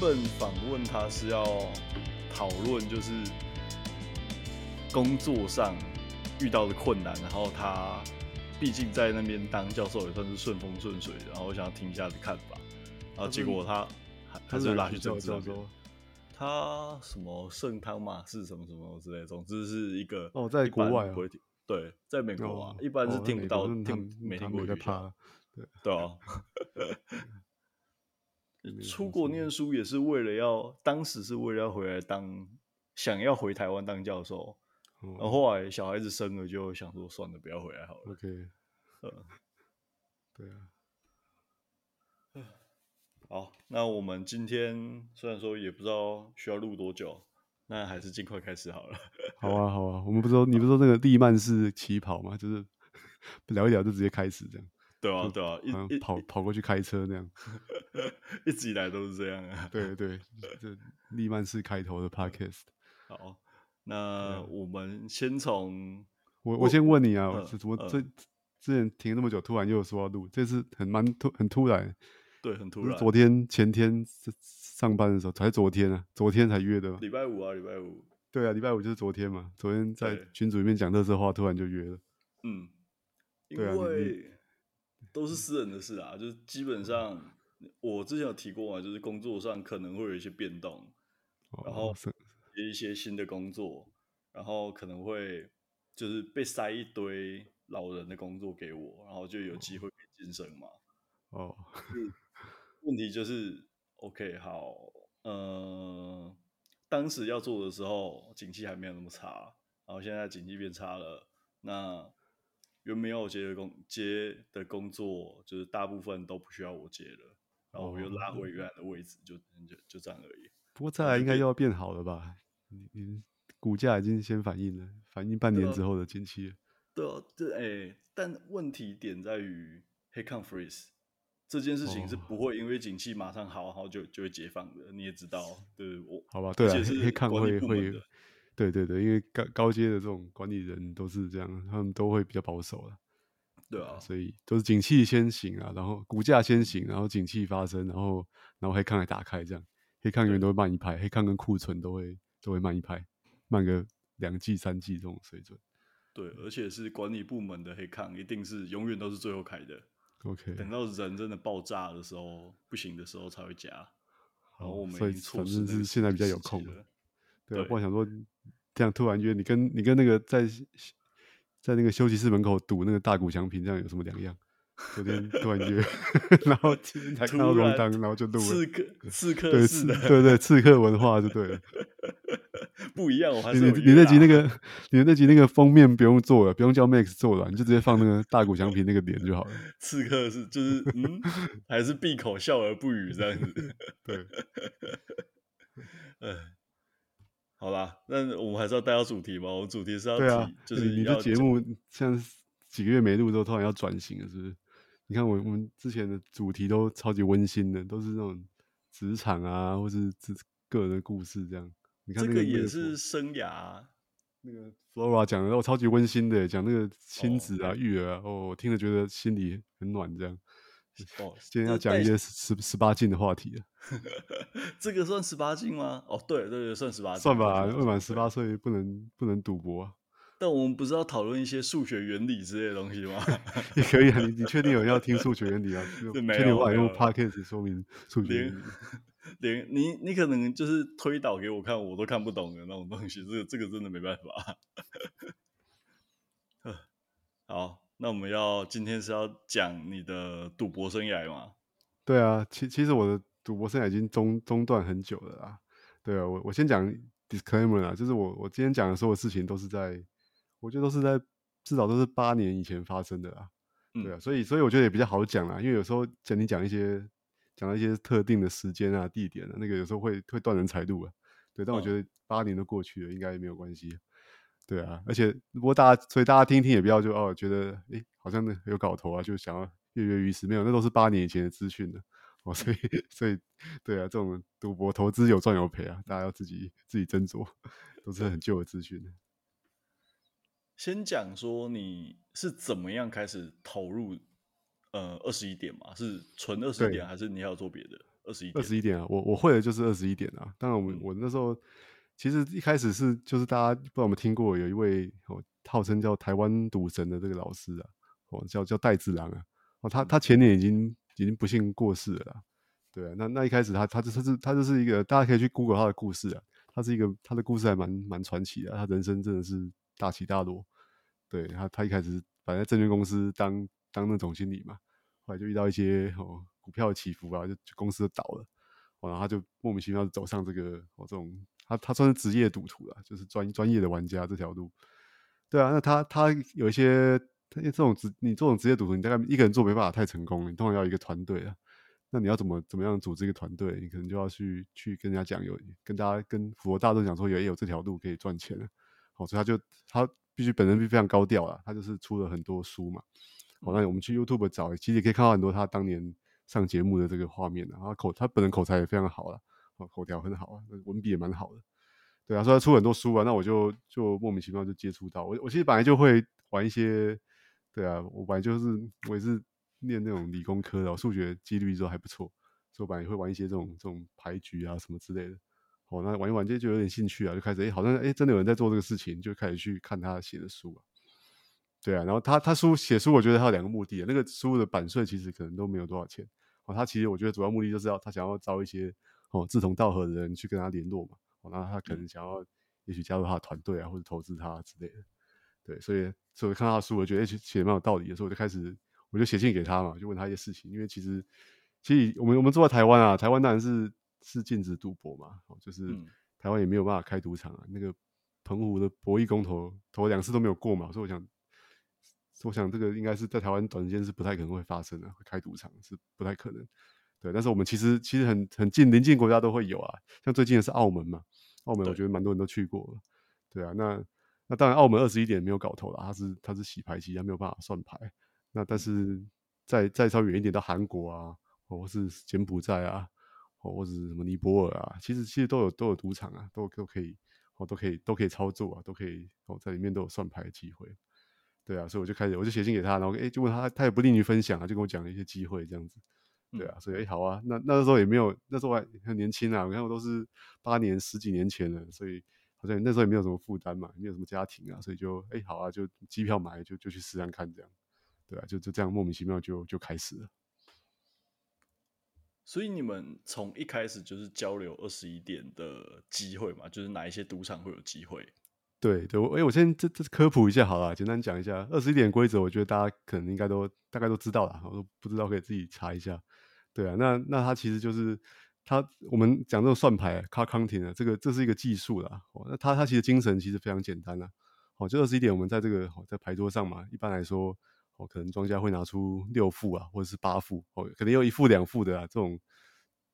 本访问他是要讨论就是工作上遇到的困难，然后他毕竟在那边当教授也算是顺风顺水，然后我想要听一下他的看法，然后结果他他是拉去政治教授，他什么圣汤马士什么什么之类，总之是一个哦，在国外不会听，对，在美国啊，一般是听不到，听没听过语言，对。对啊。出国念书也是为了要，当时是为了要回来当，想要回台湾当教授，然后后来小孩子生了，就想说算了，不要回来好了。OK，呃，对啊，好，那我们今天虽然说也不知道需要录多久，那还是尽快开始好了。好啊，好啊，我们不是说你不是说那个利曼是起跑吗？就是 聊一聊就直接开始这样。对啊，对啊，一跑跑过去开车那样，一直以来都是这样啊。对对，这 利曼式开头的 podcast。好，那我们先从我我先问你啊，怎么这之前停那么久，突然又说要录，这次很蛮突很突然。对，很突然。昨天前天上班的时候，才昨天啊，昨天才约的。礼拜五啊，礼拜五。对啊，礼拜五就是昨天嘛。昨天在群组里面讲乐色话，突然就约了。嗯，因为。都是私人的事啊，就是基本上我之前有提过嘛，就是工作上可能会有一些变动，然后接一些新的工作，然后可能会就是被塞一堆老人的工作给我，然后就有机会晋升嘛。哦，问题就是，OK，好，嗯，当时要做的时候，景气还没有那么差，然后现在景气变差了，那。原本要我接的工接的工作，就是大部分都不需要我接了，然后我又拉回原来的位置，就就就这样而已。不过再来应该又要变好了吧？你你股价已经先反映了，反映半年之后的景气了。对啊，对哎、欸，但问题点在于 Headcount freeze 这件事情是不会因为景气马上好，然后就就会解放的。你也知道，对我好吧？对啊，Headcount 会会。对对对，因为高高阶的这种管理人都是这样，他们都会比较保守了。对啊，所以都是景气先行啊，然后股价先行，然后景气发生，然后然后黑康来打开，这样黑抗永远都会慢一拍，黑抗跟库存都会都会慢一拍，慢个两季三季这种水准。对，而且是管理部门的黑抗，一定是永远都是最后开的。OK，等到人真的爆炸的时候，不行的时候才会加。然后我们所以反正是现在比较有空了。对，我想说，这样突然约你跟你跟那个在在那个休息室门口堵那个大谷祥平，这样有什么两样？昨天突然约，然后今天才看到荣当，然后就录了。刺客，刺客对，对对，刺客文化就对了。不一样，我还是你你那集那个，你那集那个封面不用做了，不用叫 Max 做了，你就直接放那个大谷翔平那个脸就好了。刺客是就是嗯，还是闭口笑而不语这样子。对，嗯。好吧，那我们还是要带到主题嘛。我们主题是要提，啊、就是你的节目像几个月没录之后，突然要转型了，是不是？你看我我们之前的主题都超级温馨的，都是那种职场啊，或是自个人的故事这样。你看、那个、这个也是生涯，那个 Flora 讲的，我，超级温馨的，讲那个亲子啊、育儿啊，哦，我听了觉得心里很暖，这样。哦，今天要讲一些十十八禁的话题了。这个算十八禁吗？哦，对对对，算十八禁。算吧，未满十八岁不能不能赌博啊。但我们不是要讨论一些数学原理之类的东西吗？也可以啊，你你确定有人要听数学原理啊？确定我用 Podcast 说明数学原理？连，连你你可能就是推导给我看，我都看不懂的那种东西，这个这个真的没办法。好。那我们要今天是要讲你的赌博生涯吗？对啊，其其实我的赌博生涯已经中中断很久了啦。对啊，我我先讲 disclaimer 啊，就是我我今天讲的所有事情都是在，我觉得都是在至少都是八年以前发生的啦。对啊，嗯、所以所以我觉得也比较好讲啦，因为有时候讲你讲一些讲到一些特定的时间啊、地点啊，那个有时候会会断人财路啊。对，但我觉得八年都过去了，应该也没有关系。对啊，而且不过大家，所以大家听听也不要就哦，觉得诶好像呢有搞头啊，就想要跃跃欲试。没有，那都是八年以前的资讯了哦，所以 所以对啊，这种赌博投资有赚有赔啊，大家要自己自己斟酌，都是很旧的资讯。先讲说你是怎么样开始投入呃二十一点嘛？是纯二十一点，还是你还要做别的？二十一二十一点啊，我我会的就是二十一点啊。当然我，我那时候其实一开始是就是大家不知道有没有听过，有一位哦号称叫台湾赌神的这个老师啊，哦叫叫戴志郎啊，哦他他前年已经已经不幸过世了啦。对啊，那那一开始他他就是他就是一个大家可以去 Google 他的故事啊，他是一个他的故事还蛮蛮传奇的，他人生真的是大起大落。对他他一开始反正在证券公司当当那总经理嘛，后来就遇到一些哦股票的起伏啊，就就公司就倒了，然后他就莫名其妙走上这个哦这种他他算是职业赌徒了，就是专专业的玩家这条路。对啊，那他他有一些他这种职你这种职业赌徒，你大概一个人做没办法太成功，你通常要一个团队啊。那你要怎么怎么样组织一个团队？你可能就要去去跟人家讲，有跟大家跟普罗大众讲说有也有这条路可以赚钱。好，所以他就他必须本人必须非常高调啊，他就是出了很多书嘛。好，那我们去 YouTube 找，其实也可以看到很多他当年上节目的这个画面啊。他口他本人口才也非常好了，口条很好啊，文笔也蛮好的。对啊，所以他出很多书啊。那我就就莫名其妙就接触到我，我其实本来就会玩一些，对啊，我本来就是我也是。念那种理工科的，数学几率都还不错，所以我本来也会玩一些这种这种牌局啊什么之类的。哦，那玩一玩就就有点兴趣啊，就开始哎、欸，好像哎、欸，真的有人在做这个事情，就开始去看他写的书啊。对啊，然后他他书写书，我觉得他有两个目的啊。那个书的版税其实可能都没有多少钱。哦，他其实我觉得主要目的就是要他想要招一些哦志同道合的人去跟他联络嘛。哦，那他可能想要也许加入他的团队啊，或者投资他之类的。对，所以所以看他的书，我觉得写写的蛮有道理的，所以我就开始。我就写信给他嘛，就问他一些事情，因为其实，其实我们我们住在台湾啊，台湾当然是是禁止赌博嘛，哦就是台湾也没有办法开赌场啊。那个澎湖的博弈公投投两次都没有过嘛，所以我想，我想这个应该是在台湾短时间是不太可能会发生的，会开赌场是不太可能。对，但是我们其实其实很很近邻近国家都会有啊，像最近的是澳门嘛，澳门我觉得蛮多人都去过了。对啊，那那当然澳门二十一点没有搞头了，它是它是洗牌期，它没有办法算牌。那但是再再稍远一点到韩国啊，或是柬埔寨啊，或者是什么尼泊尔啊，其实其实都有都有赌场啊，都都可以哦，都可以都可以操作啊，都可以哦，在里面都有算牌的机会。对啊，所以我就开始我就写信给他，然后诶就问他，他也不吝于分享啊，就跟我讲了一些机会这样子。对啊，所以诶好啊，那那时候也没有，那时候还很年轻啊，我看我都是八年十几年前了，所以好像那时候也没有什么负担嘛，也没有什么家庭啊，所以就诶好啊，就机票买就就去试试看这样。对啊，就就这样莫名其妙就就开始了。所以你们从一开始就是交流二十一点的机会嘛，就是哪一些赌场会有机会？对对，我哎，我先这这科普一下好了，简单讲一下二十一点规则，我觉得大家可能应该都大概都知道了，我都不知道可以自己查一下。对啊，那那它其实就是它我们讲这种算牌 c a r counting 的这个这是一个技术啦。哦，那它它其实精神其实非常简单啦。好，就二十一点，我们在这个在牌桌上嘛，一般来说。哦，可能庄家会拿出六副啊，或者是八副，哦，可能有一副两副的啊，这种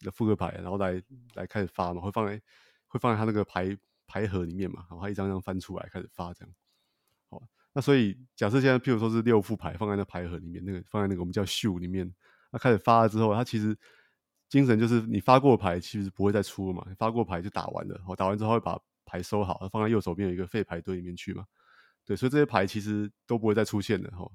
的扑克牌，然后来来开始发嘛，会放在会放在他那个牌牌盒里面嘛，然后他一张张翻出来开始发这样。好，那所以假设现在譬如说是六副牌放在那牌盒里面，那个放在那个我们叫秀里面，那开始发了之后，它其实精神就是你发过牌其实不会再出了嘛，你发过牌就打完了，哦，打完之后会把牌收好，放在右手边有一个废牌堆里面去嘛，对，所以这些牌其实都不会再出现了哈。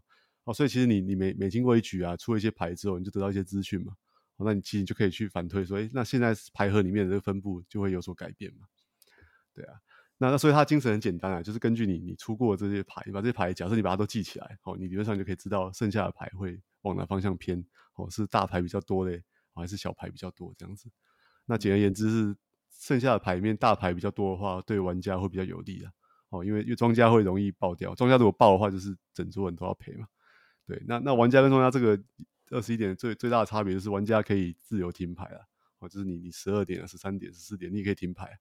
哦，所以其实你你每每经过一局啊，出了一些牌之后，你就得到一些资讯嘛。哦，那你其实你就可以去反推说，诶，那现在牌盒里面的这个分布就会有所改变嘛。对啊，那那所以它精神很简单啊，就是根据你你出过这些牌，你把这些牌，假设你把它都记起来，哦，你理论上就可以知道剩下的牌会往哪方向偏，哦，是大牌比较多嘞，哦，还是小牌比较多这样子。那简而言之是，剩下的牌里面大牌比较多的话，对玩家会比较有利啊。哦，因为因为庄家会容易爆掉，庄家如果爆的话，就是整桌人都要赔嘛。对，那那玩家跟庄家这个二十一点最最大的差别就是玩家可以自由停牌啊，哦，就是你你十二点、十三点、十四点，你也可以停牌，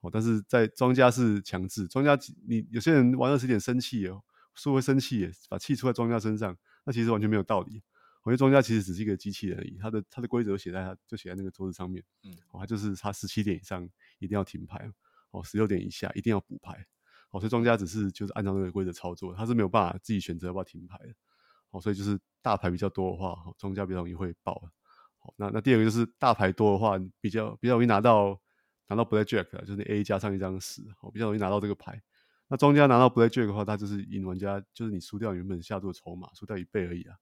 哦，但是在庄家是强制，庄家你有些人玩二十一点生气哦，是会生气耶，把气出在庄家身上，那其实完全没有道理，我觉得庄家其实只是一个机器人而已，他的他的规则写在他就写在那个桌子上面，嗯，哦，他就是他十七点以上一定要停牌，哦，十六点以下一定要补牌，哦，所以庄家只是就是按照那个规则操作，他是没有办法自己选择要不要停牌的。哦，所以就是大牌比较多的话，庄家比较容易会爆。好，那那第二个就是大牌多的话，比较比较容易拿到拿到 Black Jack，就是 A 加上一张十，哦，比较容易拿到这个牌。那庄家拿到 Black Jack 的话，他就是赢玩家，就是你输掉原本下注的筹码，输掉一倍而已啊。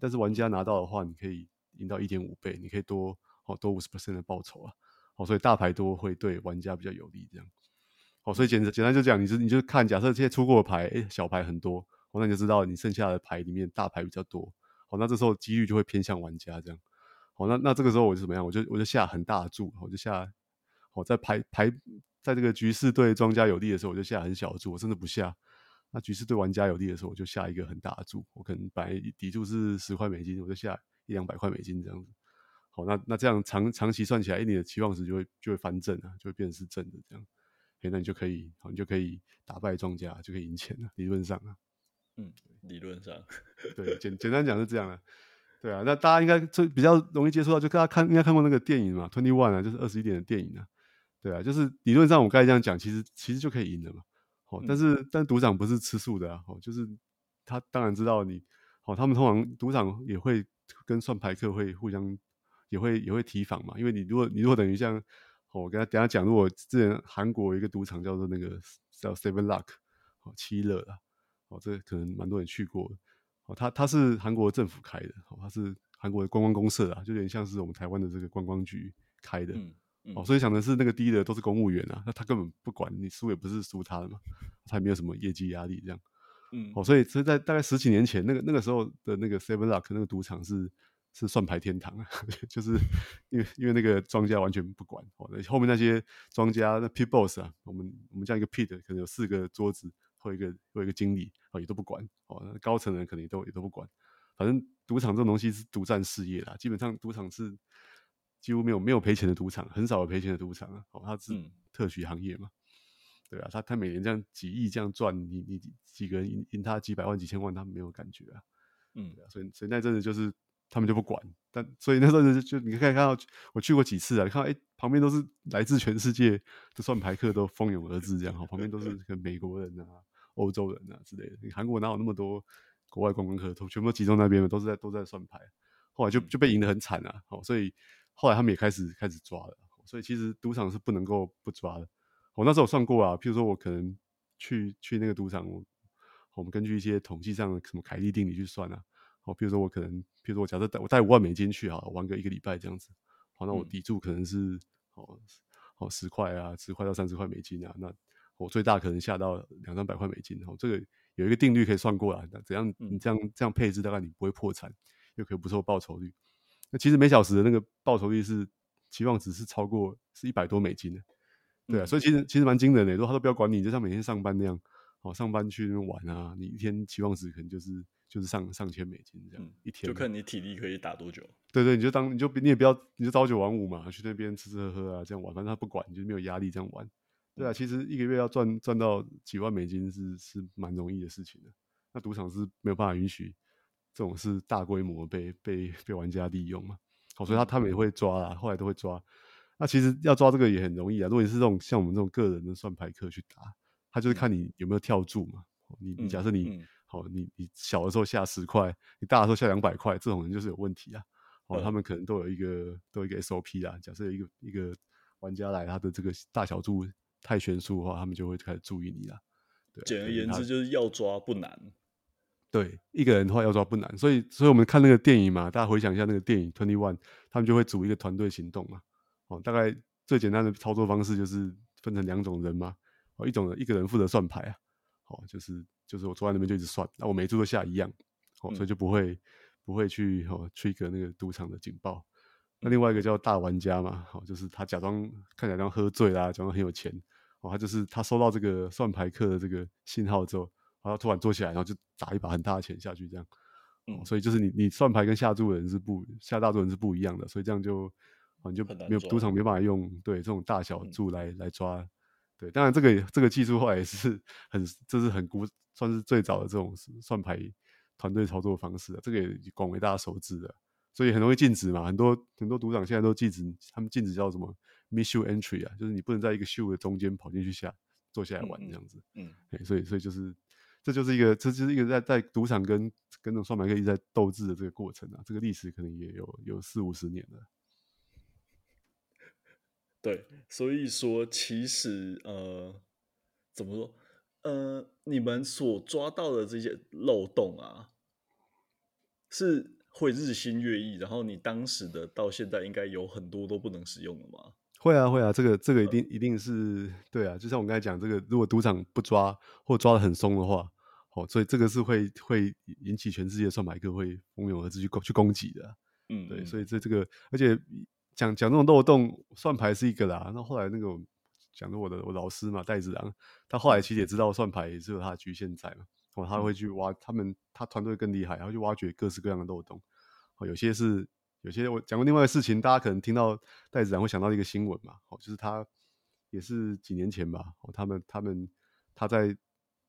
但是玩家拿到的话，你可以赢到一点五倍，你可以多哦，多五十 percent 的报酬啊，哦，所以大牌多会对玩家比较有利，这样，哦，所以简简单就讲，你就你就看，假设这些出过的牌，哎，小牌很多，哦，那你就知道你剩下的牌里面大牌比较多，哦，那这时候几率就会偏向玩家这样，哦，那那这个时候我就怎么样？我就我就下很大的注，我就下，哦，在牌牌在这个局势对庄家有利的时候，我就下很小的注，我甚至不下。那局势对玩家有利的时候，我就下一个很大的注。我可能本来底注是十块美金，我就下一两百块美金这样子。好，那那这样长长期算起来，你的期望值就会就会翻正啊，就会变成是正的这样。哎，那你就可以，好，你就可以打败庄家，就可以赢钱了。理论上啊，嗯，理论上，对，简简单讲是这样啊。对啊，那大家应该最比较容易接触到，就大家看应该看过那个电影嘛，Twenty One 啊，就是二十一点的电影啊。对啊，就是理论上我刚才这样讲，其实其实就可以赢了嘛。但是，但赌场不是吃素的啊！哦，就是他当然知道你，哦，他们通常赌场也会跟算牌客会互相，也会也会提防嘛。因为你如果你如果等于像，哦，我跟他等下讲，如果之前韩国有一个赌场叫做那个叫 Seven Luck，哦，七乐啊，哦，这可能蛮多人去过的。哦，他他是韩国政府开的，哦，他是韩国的观光公社啊，就有点像是我们台湾的这个观光局开的。嗯哦，所以想的是那个低的都是公务员啊，那他根本不管你输也不是输他的嘛，他也没有什么业绩压力这样。嗯，哦，所以所以在大概十几年前，那个那个时候的那个 Seven Luck 那个赌场是是算牌天堂啊，就是因为因为那个庄家完全不管，哦，后面那些庄家那 Pit Boss 啊，我们我们这样一个 Pit 可能有四个桌子或一个或一个经理哦也都不管，哦，高层人可能也都也都不管，反正赌场这种东西是独占事业啦，基本上赌场是。几乎没有没有赔钱的赌场，很少有赔钱的赌场啊！哦，它是特许行业嘛，嗯、对啊，他他每年这样几亿这样赚，你你几个人赢赢他几百万几千万，他们没有感觉啊，嗯，所以所以那阵子就是他们就不管，但所以那阵子就你可以看到，我去过几次啊，你看哎、欸，旁边都是来自全世界的算牌客都蜂拥而至，这样哈，旁边都是跟美国人啊、欧洲人啊之类的，你韩国哪有那么多国外观光客，都全部集中那边都是在都在算牌，后来就就被赢得很惨啊，好，所以。后来他们也开始开始抓了，所以其实赌场是不能够不抓的。我那时候算过啊，譬如说我可能去去那个赌场，我我们根据一些统计上的什么凯利定理去算啊。哦，譬如说我可能，譬如说我假设带我带五万美金去啊，玩个一个礼拜这样子，好，那我底注可能是哦哦十块啊，十块到三十块美金啊，那我最大可能下到两三百块美金。哦，这个有一个定律可以算过来，那怎样你这样这样配置，大概你不会破产，又可以不受报酬率。那其实每小时的那个报酬率是期望值是超过是一百多美金的，对啊，嗯、所以其实其实蛮惊人的。如果他都不要管你，就像每天上班那样，哦，上班去那边玩啊，你一天期望值可能就是就是上上千美金这样，嗯、一天就看你体力可以打多久。对对，你就当你就你也不要你就朝九晚五嘛，去那边吃吃喝喝啊，这样玩，反正他不管，你就没有压力这样玩。对啊，其实一个月要赚赚到几万美金是是蛮容易的事情的。那赌场是没有办法允许。这种是大规模被被被玩家利用嘛？好，所以他他们也会抓啦，后来都会抓。那其实要抓这个也很容易啊。如果你是这种像我们这种个人的算牌客去打，他就是看你有没有跳注嘛。你你假设你好，你你小的时候下十块，你大的时候下两百块，这种人就是有问题啊。哦，他们可能都有一个都有一个 SOP 啊。假设有一个一个玩家来，他的这个大小注太悬殊的话，他们就会开始注意你了。对，简而言之，就是要抓不难。对，一个人的话要抓不难，所以，所以我们看那个电影嘛，大家回想一下那个电影《Twenty One》，他们就会组一个团队行动嘛。哦，大概最简单的操作方式就是分成两种人嘛。哦，一种人一个人负责算牌啊，哦，就是就是我坐在那边就一直算，那我每注都下一样，哦，所以就不会、嗯、不会去哦 trigger 那个赌场的警报。那另外一个叫大玩家嘛，哦，就是他假装看起来像喝醉啦，假装很有钱，哦，他就是他收到这个算牌客的这个信号之后。然后突然坐起来，然后就砸一把很大的钱下去，这样，嗯，所以就是你你算牌跟下注的人是不下大注人是不一样的，所以这样就啊你就没有赌场没办法用对这种大小注来、嗯、来抓，对，当然这个这个技术后来也是 很这是很古算是最早的这种算牌团队操作方式，这个也广为大家熟知的，所以很容易禁止嘛，很多很多赌场现在都禁止，他们禁止叫什么 mid-shoot entry 啊，就是你不能在一个 shoot 的中间跑进去下坐下来玩这样子，嗯，嗯，所以所以就是。这就是一个，这就是一个在在赌场跟跟那种双牌客一直在斗智的这个过程啊，这个历史可能也有有四五十年了。对，所以说其实呃，怎么说？呃，你们所抓到的这些漏洞啊，是会日新月异，然后你当时的到现在应该有很多都不能使用了吗？会啊会啊，这个这个一定一定是对啊，就像我刚才讲，这个如果赌场不抓或抓的很松的话，哦，所以这个是会会引起全世界算牌客会蜂拥而至去攻去攻击的，啊，嗯，对，所以这这个而且讲讲这种漏洞算牌是一个啦，那后来那个讲的我的我老师嘛戴子郎，他后来其实也知道算牌也是有他的局限在嘛，哦，他会去挖他们他团队更厉害，然后去挖掘各式各样的漏洞，哦，有些是。有些我讲过另外的事情，大家可能听到戴子然会想到一个新闻嘛，哦，就是他也是几年前吧，哦，他们他们他在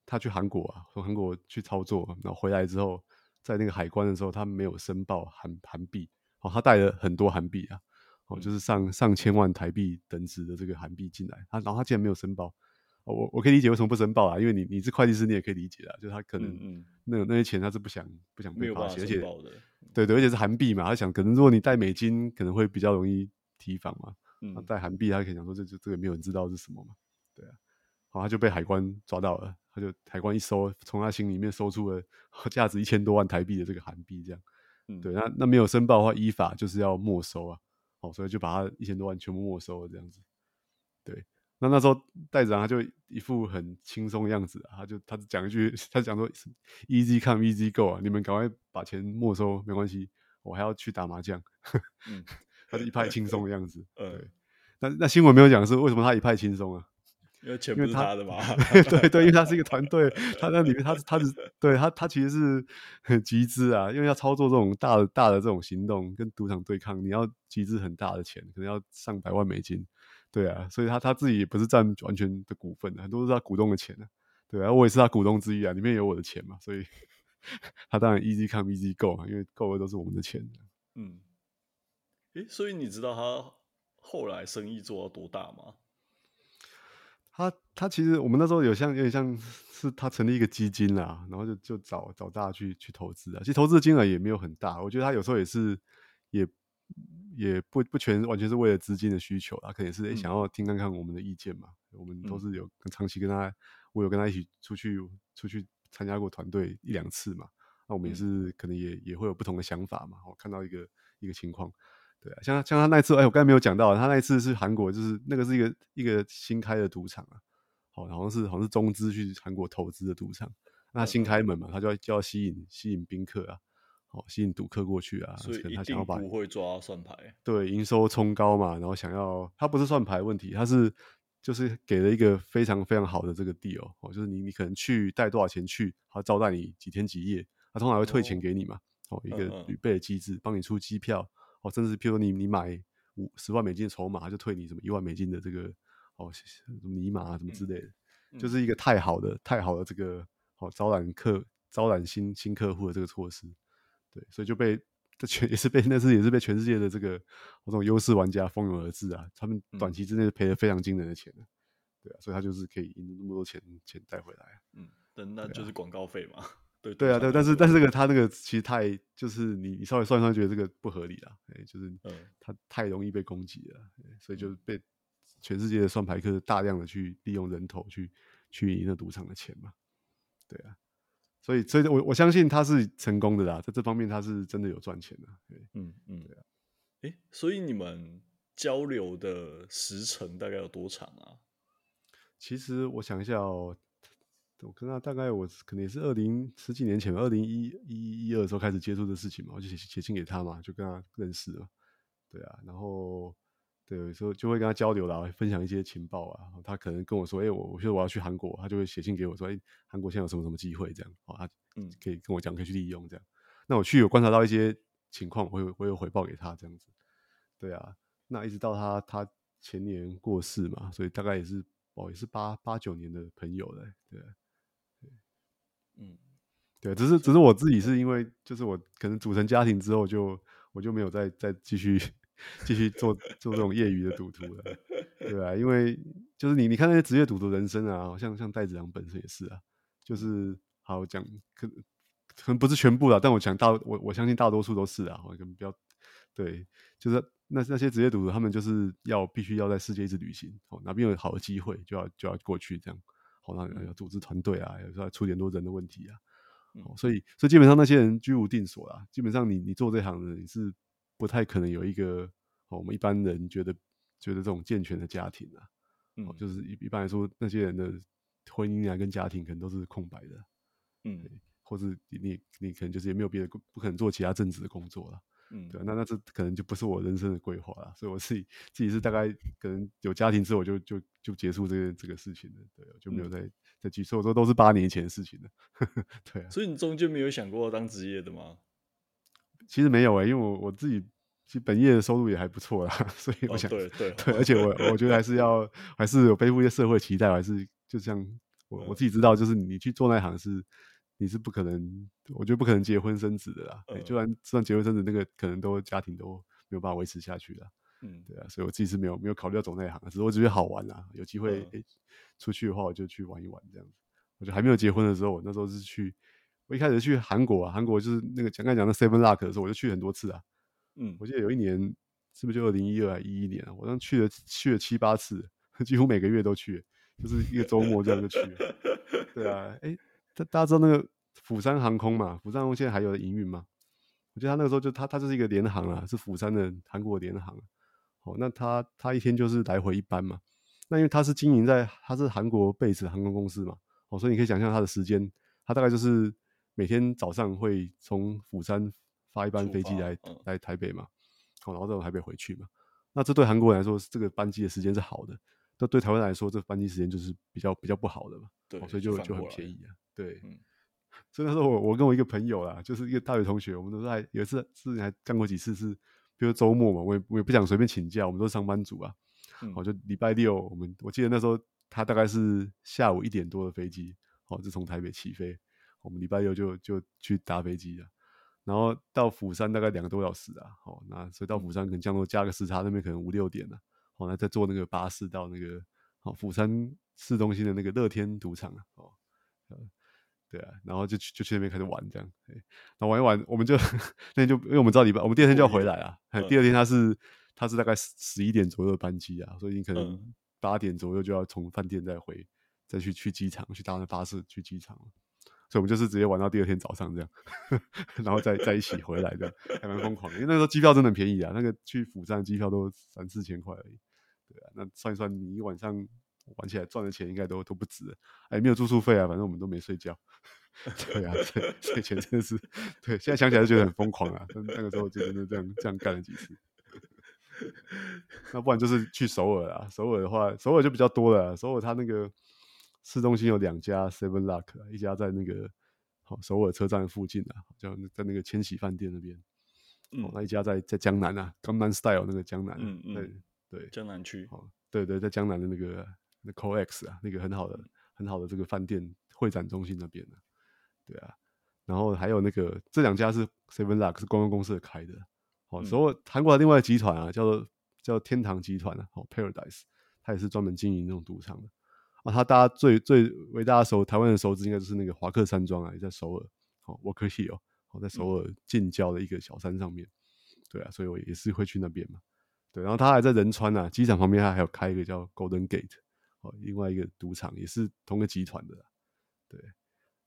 他去韩国啊，从韩国去操作，然后回来之后，在那个海关的时候，他没有申报韩韩币，哦，他带了很多韩币啊，哦，就是上上千万台币等值的这个韩币进来，他然后他竟然没有申报。我我可以理解为什么不申报啊，因为你你是会计师，你也可以理解啊，就他可能那那些钱他是不想不想被发现，而且对对，而且是韩币嘛，他想可能如果你带美金可能会比较容易提防嘛，嗯，带韩币他可以想说这这这个没有人知道是什么嘛，对啊，然后他就被海关抓到了，他就海关一搜，从他心里面搜出了价值一千多万台币的这个韩币，这样，嗯，对，那那没有申报的话，依法就是要没收啊，好，所以就把他一千多万全部没收了这样子，对。那那时候戴子他就一副很轻松的样子，他就他讲一句，他讲说 “easy come easy go” 啊，你们赶快把钱没收，没关系，我还要去打麻将。嗯，他就一派轻松的样子。呃、嗯，那那新闻没有讲是为什么他一派轻松啊？因为钱不是他的嘛。对对，因为他是一个团队，他那里面，他他是对他他其实是很集资啊，因为要操作这种大的大的这种行动，跟赌场对抗，你要集资很大的钱，可能要上百万美金。对啊，所以他他自己也不是占完全的股份，很多是他股东的钱啊。对啊，我也是他股东之一啊，里面有我的钱嘛，所以 他当然 easy come easy go 嘛，因为够的都是我们的钱。嗯，诶，所以你知道他后来生意做到多大吗？他他其实我们那时候有像有点像是他成立一个基金啦，然后就就找找大家去去投资啊。其实投资的金额也没有很大，我觉得他有时候也是也。也不不全完全是为了资金的需求，他可能也是想要听看看我们的意见嘛。嗯、我们都是有长期跟他，我有跟他一起出去出去参加过团队一两次嘛。那我们也是可能也也会有不同的想法嘛。我看到一个一个情况，对啊，像像他那一次，哎，我刚才没有讲到，他那一次是韩国，就是那个是一个一个新开的赌场啊，好，好像是好像是中资去韩国投资的赌场，那新开门嘛，他就要就要吸引吸引宾客啊。好吸引赌客过去啊，所以一定不会抓算牌。对，营收冲高嘛，然后想要他不是算牌问题，他是就是给了一个非常非常好的这个 deal 哦，就是你你可能去带多少钱去，他招待你几天几夜，他通常会退钱给你嘛，哦，一个旅费的机制，帮你出机票哦，甚至譬如你你买五十万美金的筹码，他就退你什么一万美金的这个哦什么尼玛啊什么之类的，嗯、就是一个太好的太好的这个哦招揽客招揽新新客户的这个措施。对，所以就被这全 也是被那次也是被全世界的这个这种优势玩家蜂拥而至啊！他们短期之内赔了非常惊人的钱，嗯、对啊，所以他就是可以赢那么多钱钱带回来。嗯，那那就是广告费嘛。对对啊，对，但是但是这个他那个其实太就是你你稍微算一算，觉得这个不合理啊，哎，就是他太容易被攻击了，所以就被全世界的算牌客大量的去利用人头去去赢那赌场的钱嘛，对啊。所以，所以我我相信他是成功的啦，在这方面他是真的有赚钱的。嗯嗯，对啊。欸，所以你们交流的时程大概有多长啊？其实我想一下哦，我跟他大概我可能也是二零十几年前，二零一一一二的时候开始接触这事情嘛，我就写写信给他嘛，就跟他认识了。对啊，然后。对，有时候就会跟他交流啦，分享一些情报啊。他可能跟我说：“哎、欸，我我觉得我要去韩国。”他就会写信给我说：“哎、欸，韩国现在有什么什么机会？”这样，哦，他嗯可以跟我讲，可以去利用这样。那我去有观察到一些情况，我有我有回报给他这样子。对啊，那一直到他他前年过世嘛，所以大概也是哦，也是八八九年的朋友了。对，对，嗯，对，只是只是我自己是因为就是我可能组成家庭之后就我就没有再再继续。继续做做这种业余的赌徒了，对啊，因为就是你你看那些职业赌徒人生啊，像像戴子阳本身也是啊，就是好讲可可能不是全部啦，但我讲大我我相信大多数都是啊，我可能比较对，就是那那些职业赌徒他们就是要必须要在世界一直旅行，哦，哪边有好的机会就要就要过去这样，好，那要组织团队啊，有时候要出点多人的问题啊，哦，所以所以基本上那些人居无定所啦。基本上你你做这行的你是不太可能有一个我们一般人觉得觉得这种健全的家庭啊，嗯，就是一一般来说那些人的婚姻啊跟家庭可能都是空白的，嗯，或是你你你可能就是也没有别的不可能做其他正职的工作了。嗯，对，那那这可能就不是我人生的规划了，所以我自己自己是大概可能有家庭之后就就就结束这个这个事情了，对，就没有再、嗯、再继续。所以我说都是八年前的事情了，对啊。所以你中间没有想过当职业的吗？其实没有诶、欸，因为我我自己其实本业的收入也还不错啦，所以我想、哦、对对对，而且我 我觉得还是要还是有背负一些社会期待，还是就像我我自己知道，就是你去做那行是。你是不可能，我觉得不可能结婚生子的啦。就算就算结婚生子，那个可能都家庭都没有办法维持下去了。嗯，对啊，所以我自己是没有没有考虑要走那一行，只是我只是好玩啦。有机会、嗯欸、出去的话，我就去玩一玩这样子。我觉得还没有结婚的时候，我那时候是去，我一开始去韩国啊，韩国就是那个讲刚才讲的 Seven Luck 的时候，我就去很多次啊。嗯，我记得有一年是不是就二零一二还一一年啊？我当去了去了七八次，几乎每个月都去，就是一个周末这样就去了。对啊，哎、欸。大大家知道那个釜山航空嘛？釜山航空现在还有营运吗？我觉得他那个时候就他他就是一个联航啊，是釜山的韩国联航。哦，那他他一天就是来回一班嘛。那因为他是经营在他是韩国 base 航空公司嘛，哦，所以你可以想象他的时间，他大概就是每天早上会从釜山发一班飞机来、嗯、来台北嘛，哦，然后再从台北回去嘛。那这对韩国人来说，这个班机的时间是好的。那对台湾来说，这个班机时间就是比较比较不好的嘛。对，哦、所以就就很便宜啊。对，嗯，所以那时候我我跟我一个朋友啦，就是一个大学同学，我们都是还有一次之前还干过几次是，比如周末嘛，我也我也不想随便请假，我们都是上班族啊，我、嗯。哦、就礼拜六我们我记得那时候他大概是下午一点多的飞机，哦，就从台北起飞，我们礼拜六就就去搭飞机了，然后到釜山大概两个多小时啊，哦，那所以到釜山可能降落加个时差，那边可能五六点了，哦，那再坐那个巴士到那个哦釜山市中心的那个乐天赌场啊，哦，嗯。对啊，然后就去就去那边开始玩这样，然后玩一玩，我们就那天就因为我们知道礼拜，我们第二天就要回来啊。嗯、第二天他是他是大概十一点左右的班机啊，所以你可能八点左右就要从饭店再回，再去去机场去搭那巴士去机场。所以我们就是直接玩到第二天早上这样，然后再再一起回来这样，还蛮疯狂的。因为那时候机票真的很便宜啊，那个去釜山的机票都三四千块而已。对啊，那算一算，你一晚上。玩起来赚的钱应该都都不止，哎，没有住宿费啊，反正我们都没睡觉。对啊，对，所以钱真的是，对，现在想起来就觉得很疯狂啊。但那个时候就真的这样这样干了几次。那不然就是去首尔啊，首尔的话，首尔就比较多了。首尔它那个市中心有两家 Seven Luck，一家在那个好首尔车站附近啊，叫在那个千禧饭店那边。嗯，那一家在在江南啊，江南 Style 那个江南，嗯嗯，对，江南区。哦，对对，在江南的那个。那 COEX 啊，那个很好的、很好的这个饭店会展中心那边的，对啊，然后还有那个这两家是 Seven Luck 是观光公司开的，好，所以韩国的另外一个集团啊，叫做叫天堂集团啊，哦 Paradise，它也是专门经营那种赌场的啊。它大家最最为大家熟，台湾的熟知应该就是那个华克山庄啊，也在首尔，哦 Walker Hill，哦在首尔近郊的一个小山上面，对啊，所以我也是会去那边嘛，对，然后他还在仁川啊，机场旁边他还有开一个叫 Golden Gate。另外一个赌场也是同个集团的，对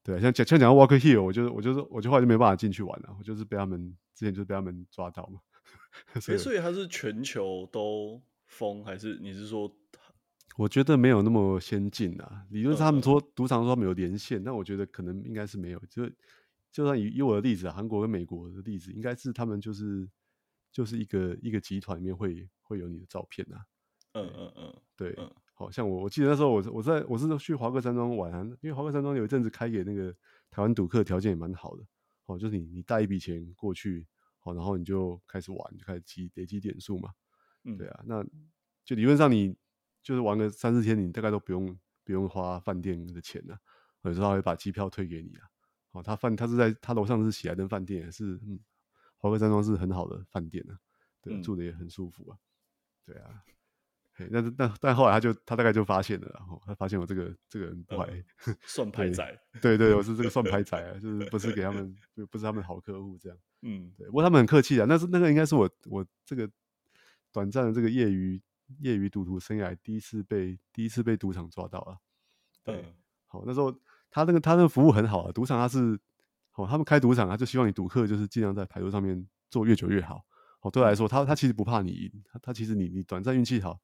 对，像讲像讲到 Walker Hill，我就我就是我就后来就没办法进去玩了，我就是被他们之前就是被他们抓到嘛。所以，所以它是全球都封，还是你是说？我觉得没有那么先进啊。理论上他们说赌场说他们有连线，但我觉得可能应该是没有。就就算以以我的例子啊，韩国跟美国的例子，应该是他们就是就是一个一个集团里面会会有你的照片啊。嗯嗯嗯，对。嗯好像我我记得那时候我我在我是去华克山庄玩，因为华克山庄有一阵子开给那个台湾赌客条件也蛮好的，哦，就是你你带一笔钱过去，好，然后你就开始玩，就开始积累积点数嘛，嗯，对。啊，那就理论上你就是玩个三四天，你大概都不用不用花饭店的钱了，有时候他会把机票退给你啊，哦，他饭他是在他楼上是喜来登饭店，是嗯，华克山庄是很好的饭店啊，对，嗯、住的也很舒服啊，对啊。但但但后来他就他大概就发现了，然后他发现我这个这个人不还算牌仔，对对，我是这个算 牌仔啊，就是不是给他们，不是他们好客户这样，嗯，对，不过他们很客气啊，那是那个应该是我我这个短暂的这个业余业余赌徒生涯第一次被第一次被赌场抓到了，对，好，那时候他那个他那个服务很好啊，赌场他是哦，他们开赌场，他就希望你赌客就是尽量在牌桌上面坐越久越好。哦，对来说，他他其实不怕你赢，他他其实你你短暂运气好，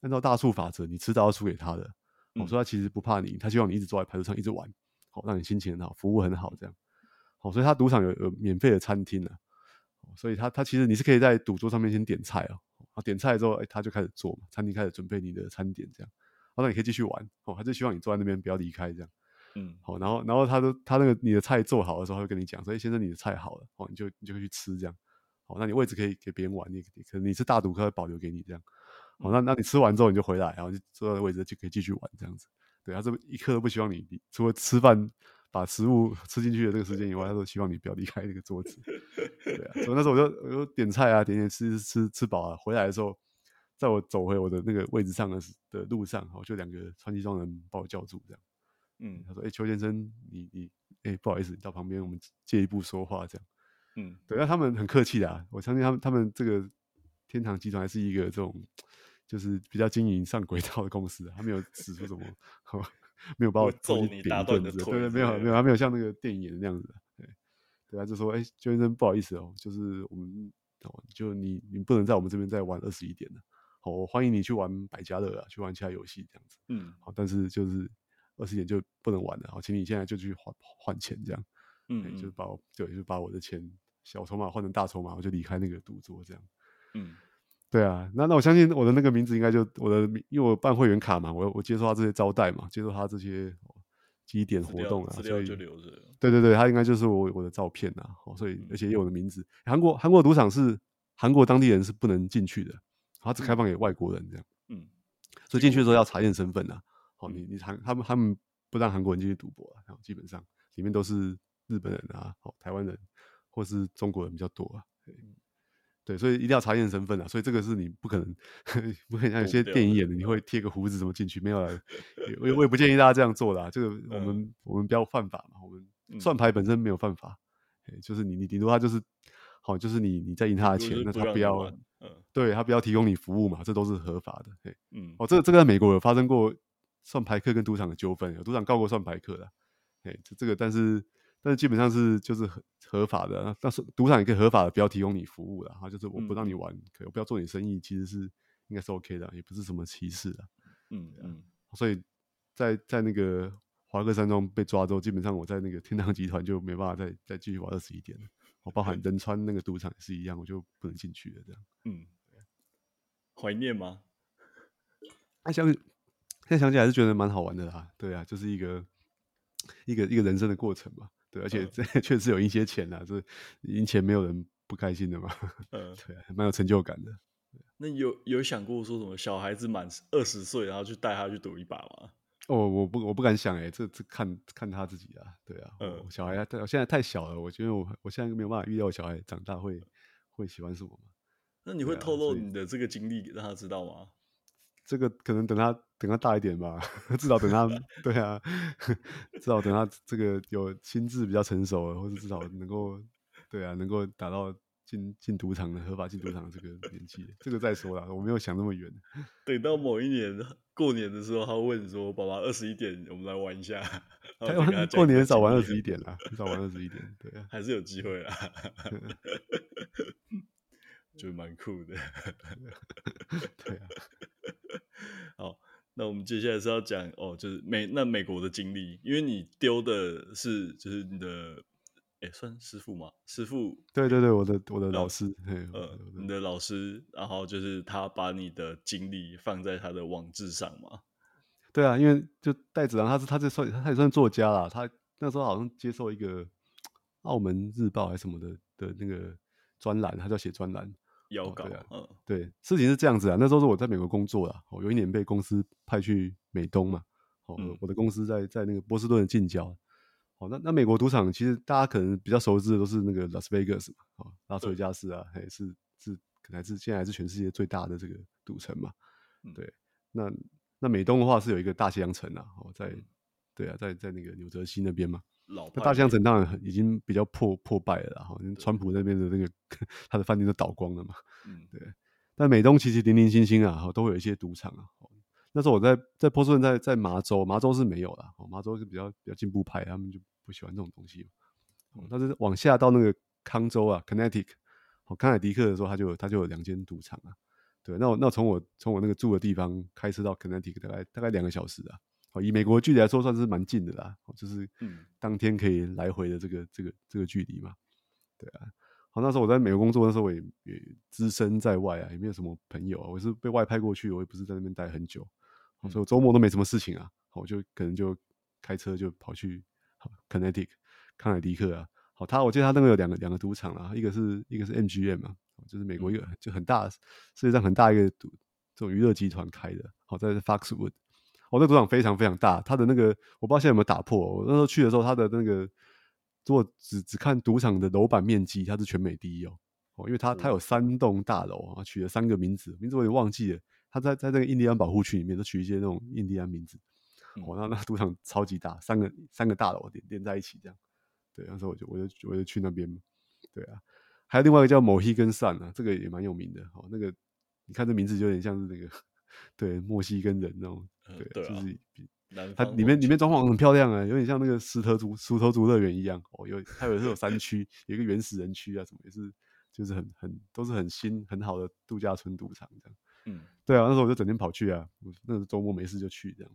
按照大数法则，你迟早要输给他的。我、哦、说他其实不怕你，他希望你一直坐在牌桌上一直玩，好、哦、让你心情很好，服务很好这样。好、哦，所以他赌场有有免费的餐厅呢、啊，所以他他其实你是可以在赌桌上面先点菜哦，啊点菜之后，哎他就开始做嘛，餐厅开始准备你的餐点这样，好、哦、那你可以继续玩，哦，他就希望你坐在那边不要离开这样，嗯，好、哦，然后然后他都他那个你的菜做好的时候，他会跟你讲，所以先生你的菜好了，哦，你就你就可以去吃这样。哦，那你位置可以给别人玩，你可能你是大赌客，保留给你这样。哦，那那你吃完之后你就回来，然后就坐在位置就可以继续玩这样子。对，他这一刻都不希望你，你除了吃饭把食物吃进去的这个时间以外，他都希望你不要离开那个桌子。对啊，所以那时候我就我就点菜啊，点点吃吃吃饱啊，回来的时候，在我走回我的那个位置上的的路上，我就两个穿西装人把我叫住这样。嗯，他说：“哎、欸，邱先生，你你哎、欸，不好意思，你到旁边我们借一步说话这样。”嗯，对，那他们很客气的啊，我相信他们，他们这个天堂集团还是一个这种，就是比较经营上轨道的公司，他没有指出什么，没有把我揍你打断的，对对，没有没有，他没有像那个电影演的那样子，对，对，他就说，哎，邱先生不好意思哦，就是我们，就你你不能在我们这边再玩二十一点了，好，我欢迎你去玩百家乐啊，去玩其他游戏这样子，嗯，好，但是就是二十一点就不能玩了，好，请你现在就去换换钱这样。嗯，嗯，就把我，对，就把我的钱小筹码换成大筹码，我就离开那个赌桌，这样。嗯，对啊，那那我相信我的那个名字应该就我的，因为我办会员卡嘛，我我接受他这些招待嘛，接受他这些积点活动啊，所以就留着。对对对，他应该就是我我的照片啊，所以而且也有我的名字。韩国韩国赌场是韩国当地人是不能进去的，他只开放给外国人这样。嗯，所以进去的时候要查验身份啊。好，你你韩他们他们不让韩国人进去赌博啊，基本上里面都是。日本人啊，好，台湾人或是中国人比较多啊，对，对，所以一定要查验身份啊，所以这个是你不可能，不可能像有些电影演的，你会贴个胡子怎么进去？没有啦，我也我也不建议大家这样做啦，这个 我们、嗯、我们不要犯法嘛，我们算牌本身没有犯法，嗯、就是你你顶多他就是好，就是你你在赢他的钱，那他不要，嗯、对他不要提供你服务嘛，这都是合法的，对，嗯，哦，这个这个在美国有发生过算牌客跟赌场的纠纷，有赌场告过算牌客的，哎，这这个但是。但是基本上是就是合合法的，但是赌场也可以合法的不要提供你服务的，哈，就是我不让你玩，嗯、可以我不要做你生意，其实是应该是 OK 的，也不是什么歧视的，嗯嗯，所以在在那个华克山庄被抓之后，基本上我在那个天堂集团就没办法再再继续玩二十一点了，我包含仁川那个赌场也是一样，我就不能进去了，这样，嗯，怀念吗？那想现在想起来还是觉得蛮好玩的啦，对啊，就是一个一个一个人生的过程嘛。对，而且这 确实有一些钱啊，就是赢钱没有人不开心的嘛。嗯，对，蛮有成就感的。那有有想过说什么小孩子满二十岁，然后去带他去赌一把吗？哦，我不，我不敢想哎，这这看看他自己啊。对啊，嗯，小孩啊，我现在太小了，我觉得我我现在没有办法预料小孩长大会会喜欢什么嘛。那你会透露你的这个经历让他知道吗？这个可能等他等他大一点吧，至少等他 对啊，至少等他这个有心智比较成熟了，或者至少能够对啊，能够达到进进赌场的合法进赌场的这个年纪，这个再说啦，我没有想那么远。等到某一年过年的时候，他会问说：“爸爸，二十一点，我们来玩一下。”过年少玩二十一点啦，少玩二十一点，对啊，还是有机会啊。就蛮酷的，对啊。好，那我们接下来是要讲哦，就是美那美国的经历，因为你丢的是就是你的，哎，算师傅吗？师傅？对对对，我的我的老师，呃，呃你的老师，然后就是他把你的经历放在他的网志上嘛？对啊，因为就戴子郎他是他这算他也算作家啦，他那时候好像接受一个 澳门日报还是什么的的那个专栏，他就要写专栏。要稿，对啊，嗯，对，事情是这样子啊。那时候是我在美国工作啦，哦，有一年被公司派去美东嘛，哦，我的公司在在那个波士顿的近郊，哦，那那美国赌场其实大家可能比较熟知的都是那个拉斯维加斯嘛，哦，拉斯维加斯啊，还是是可能还是现在还是全世界最大的这个赌城嘛，对，那那美东的话是有一个大西洋城啊，哦，在，对啊，在在那个纽泽西那边嘛。那大西洋城当然已经比较破破败了，哈，川普那边的那个他的饭店都倒光了嘛，嗯，对。但美东其实零零星星啊，都会有一些赌场啊。那时候我在在波士顿，在在麻州，麻州是没有的，麻州是比较比较进步派，他们就不喜欢这种东西。但是往下到那个康州啊，Connecticut，哦，康乃狄克的时候，他就他就有两间赌场啊。对，那我那从我从我那个住的地方开车到 Connecticut 大概大概两个小时啊。哦，以美国的距离来说，算是蛮近的啦。就是当天可以来回的这个这个这个距离嘛。对啊。好，那时候我在美国工作那时候，我也也只身在外啊，也没有什么朋友啊。我是被外派过去，我也不是在那边待很久，所以我周末都没什么事情啊。我就可能就开车就跑去 Connecticut 康乃狄克啊。好，他我记得他那个有两个两个赌场啊，一个是一个是 MGM 嘛，就是美国一个就很大，世界上很大一个赌这种娱乐集团开的。好，在 Foxwood，哦，那赌场非常非常大，它的那个我不知道现在有没有打破。我那时候去的时候，它的那个。如果只只看赌场的楼板面积，它是全美第一哦哦，因为它它有三栋大楼啊，取了三个名字，名字我也忘记了。它在在那个印第安保护区里面都取一些那种印第安名字。哦，那那赌场超级大，三个三个大楼连连在一起这样。对，那时候我就我就我就去那边。对啊，还有另外一个叫 Mohegan Sun 啊，这个也蛮有名的。哦，那个你看这名字就有点像是那个 对墨西哥人那种，对，对啊、就是。它里面里面装潢很漂亮啊，有点像那个石头族石头族乐园一样哦。有它有是有山区，有一个原始人区啊，什么也是，就是很很都是很新很好的度假村赌场这样。嗯，对啊，那时候我就整天跑去啊，那时候周末没事就去这样。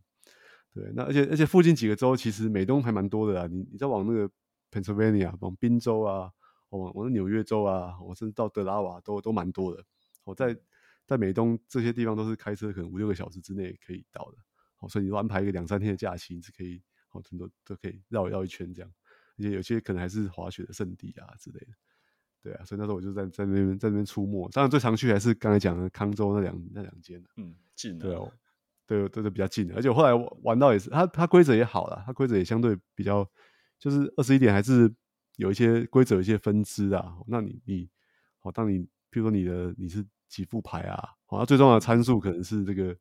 对，那而且而且附近几个州其实美东还蛮多的啊。你你再往那个 Pennsylvania 往宾州啊，往往纽约州啊，我甚至到德拉瓦都都蛮多的。我在在美东这些地方都是开车可能五六个小时之内可以到的。所以你安排一个两三天的假期，你是可以，好，很多都可以绕绕一圈这样，而且有些可能还是滑雪的圣地啊之类的，对啊，所以那时候我就在在那边在那边出没。当然最常去还是刚才讲的康州那两那两间，嗯，近，对哦，对，都是比较近的。而且我后来玩到也是，它它规则也好了，它规则也相对比较，就是二十一点还是有一些规则，有一些分支啊。那你你，好，当你譬如说你的你是几副牌啊，好，那最重要的参数可能是这个，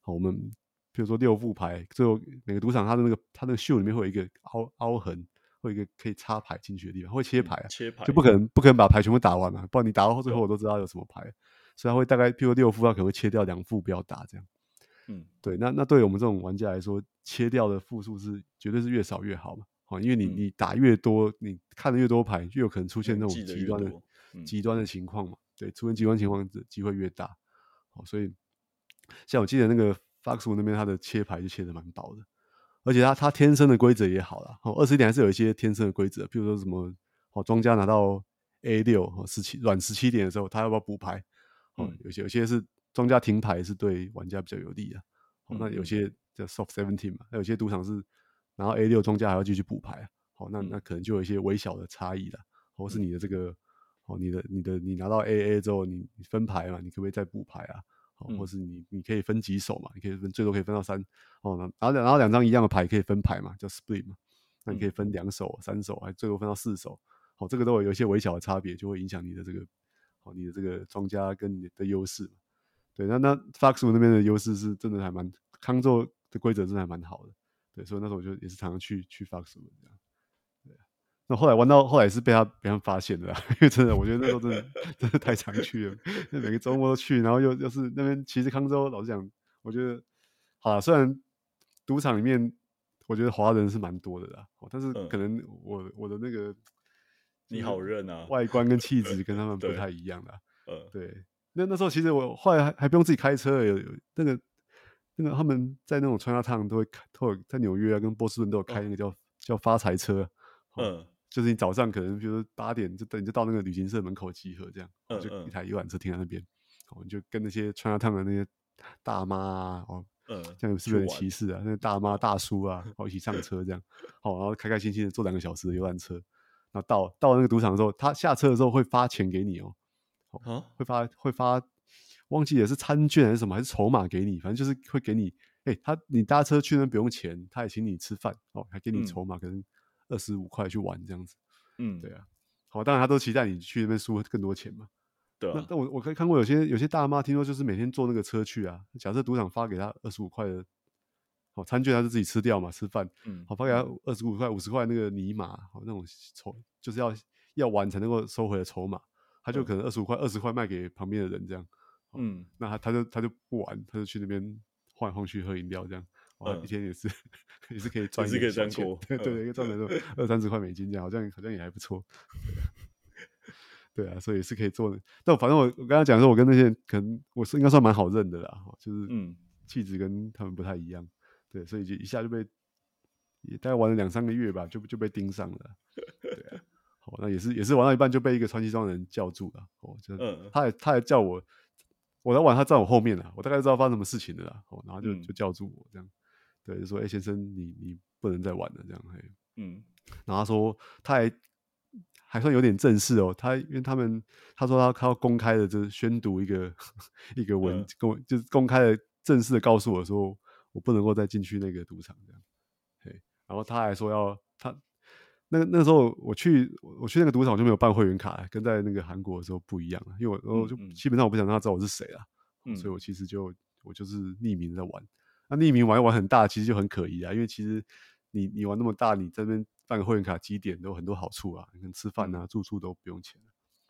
好，我们。比如说六副牌，最后每个赌场它的那个它那个秀里面会有一个凹凹痕，会有一个可以插牌进去的地方，会切牌啊，切牌就不可能不可能把牌全部打完嘛，不然你打到最后我都知道有什么牌，所以它会大概譬如六副，它可能会切掉两副不要打这样。嗯，对，那那对于我们这种玩家来说，切掉的副数是绝对是越少越好嘛，哦，因为你你打越多，你看的越多牌，越有可能出现那种极端的极端的情况嘛，对，出现极端情况的机会越大，好，所以像我记得那个。Foxwood 那边它的切牌就切的蛮薄的，而且它它天生的规则也好了。哦，二十一点还是有一些天生的规则，譬如说什么哦，庄家拿到 A 六哦十七软十七点的时候，他要不要补牌？哦，有些有些是庄家停牌是对玩家比较有利的。哦，那有些叫 soft seventeen 嘛，那有些赌场是拿到 A 六，庄家还要继续补牌。好，那那可能就有一些微小的差异了，或是你的这个哦，你的你的你拿到 AA 之后，你你分牌嘛，你可不可以再补牌啊？哦，或是你你可以分几手嘛？你可以分最多可以分到三哦，然后然后两张一样的牌可以分牌嘛，叫 split 嘛。那你可以分两手、三手，还最多分到四手。好，这个都有有一些微小的差别，就会影响你的这个哦，你的这个庄家跟你的优势。对，那那 Foxwood 那边的优势是真的还蛮，康州的规则真的还蛮好的。对，所以那时候我就也是常常去去 Foxwood 这样。那后来玩到后来是被他被他发现的啦，因为真的我觉得那时候真的 真的太常去了，那每个周末都去，然后又又是那边其实康州老实讲，我觉得好啦，虽然赌场里面我觉得华人是蛮多的啦，但是可能我、嗯、我的那个你好认啊，外观跟气质跟他们 不太一样啦。嗯，对，那那时候其实我后来还还不用自己开车，有有那个那个他们在那种 Chinatown 都会开，都有在纽约啊跟波士顿都有开那个叫、嗯、叫发财车，嗯。就是你早上可能，比如说八点就等你就到那个旅行社门口集合，这样，嗯嗯就一台游览车停在那边，我们就跟那些穿上烫的那些大妈啊，哦，嗯，这样有是不是有点歧视啊？那些大妈大叔啊，哦，一起上车这样，好，然后开开心心的坐两个小时的游览车，然后到到那个赌场的时候，他下车的时候会发钱给你哦，哦，会发会发，忘记也是餐券还是什么，还是筹码给你，反正就是会给你，哎，他你搭车去那不用钱，他也请你吃饭，哦，还给你筹码，可能。二十五块去玩这样子，嗯，对啊，好，当然他都期待你去那边输更多钱嘛，对啊。那但我我可以看过有些有些大妈，听说就是每天坐那个车去啊。假设赌场发给他二十五块的，好餐券，他就自己吃掉嘛，吃饭，嗯，好发给他二十五块、五十块那个尼玛，好那种筹，就是要要玩才能够收回的筹码，他就可能二十五块、二十块卖给旁边的人这样，嗯，那他他就他就不玩，他就去那边晃来晃去喝饮料这样，哇，一天也是 也是可以赚，也是可以这样过，对对，一个赚的都二三十块美金这样，好像好像也还不错。对啊，所以是可以做的。但反正我我刚才讲说，我跟那些人可能我是应该算蛮好认的啦，就是嗯，气质跟他们不太一样。对，所以就一下就被也大概玩了两三个月吧，就就被盯上了。对啊，好，那也是也是玩到一半就被一个穿西装的人叫住了。哦，就他还他还叫我，我在玩，他在我后面了，我大概知道发生什么事情了啦。哦，然后就就叫住我这样，对，就说：“哎，先生，你你不能再玩了。”这样，嘿，嗯，然后他说他还。还算有点正式哦，他因为他们他说他他要公开的，就是宣读一个 一个文，公、嗯、就是公开的正式的告诉我说，我不能够再进去那个赌场这样。嘿，然后他还说要他那个那个时候我去我去那个赌场我就没有办会员卡，跟在那个韩国的时候不一样了，因为我我就基本上我不想让他知道我是谁啊，嗯、所以我其实就我就是匿名在玩。那匿名玩一玩很大，其实就很可疑啊，因为其实你你玩那么大，你这边。办个会员卡积点都有很多好处啊，你看吃饭啊、住宿都不用钱。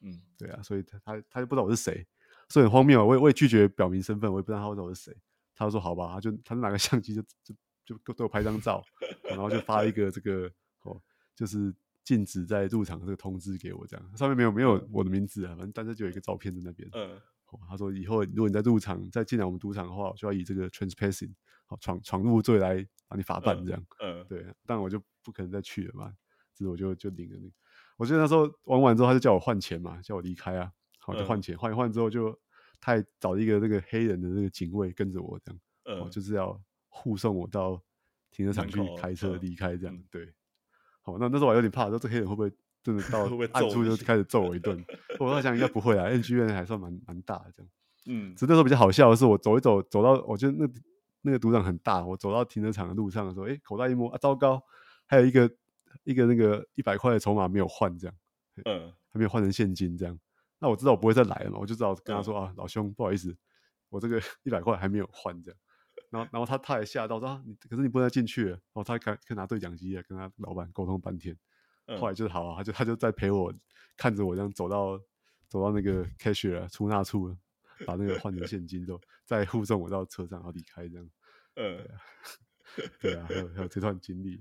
嗯，对啊，所以他他他就不知道我是谁，所以很荒谬啊。我也我也拒绝表明身份，我也不知道他知道我是谁。他说好吧，他就他就拿个相机就就就给我拍张照，然后就发一个这个哦，就是禁止在入场的这个通知给我，这样上面没有没有我的名字啊，反正但是就有一个照片在那边。嗯，他说以后如果你在入场再进来我们赌场的话，我就要以这个 trespassing 好闯闯入罪来把你罚办这样。嗯，对，但我就。不可能再去了嘛，所以我就就领了那个。我记得那时候玩完之后，他就叫我换钱嘛，叫我离开啊，好就换钱，换、嗯、一换之后就他还找了一个那个黑人的那个警卫跟着我这样，嗯，就是要护送我到停车场去开车离开这样，嗯、对。好，那那时候我还有点怕，说这黑人会不会真的 到暗处就开始揍我一顿？我在想应该不会啊，NG 院还算蛮蛮大的这样，嗯。只是那时候比较好笑的是，我走一走走到，我觉得那那个赌场很大，我走到停车场的路上的时候，哎、欸，口袋一摸啊，糟糕！还有一个一个那个一百块的筹码没有换，这样，嗯，还没有换成现金，这样。那我知道我不会再来了嘛，我就知道跟他说、嗯、啊，老兄，不好意思，我这个一百块还没有换，这样。然后，然后他他也吓到说啊，你可是你不能再进去了。然后他开可拿对讲机啊，跟他老板沟通半天。嗯、后来就是好啊，他就他就在陪我看着我这样走到走到那个 cashier 出纳处，把那个换成现金之后，再护送我到车上，然后离开这样。嗯，对啊，还有还有这段经历。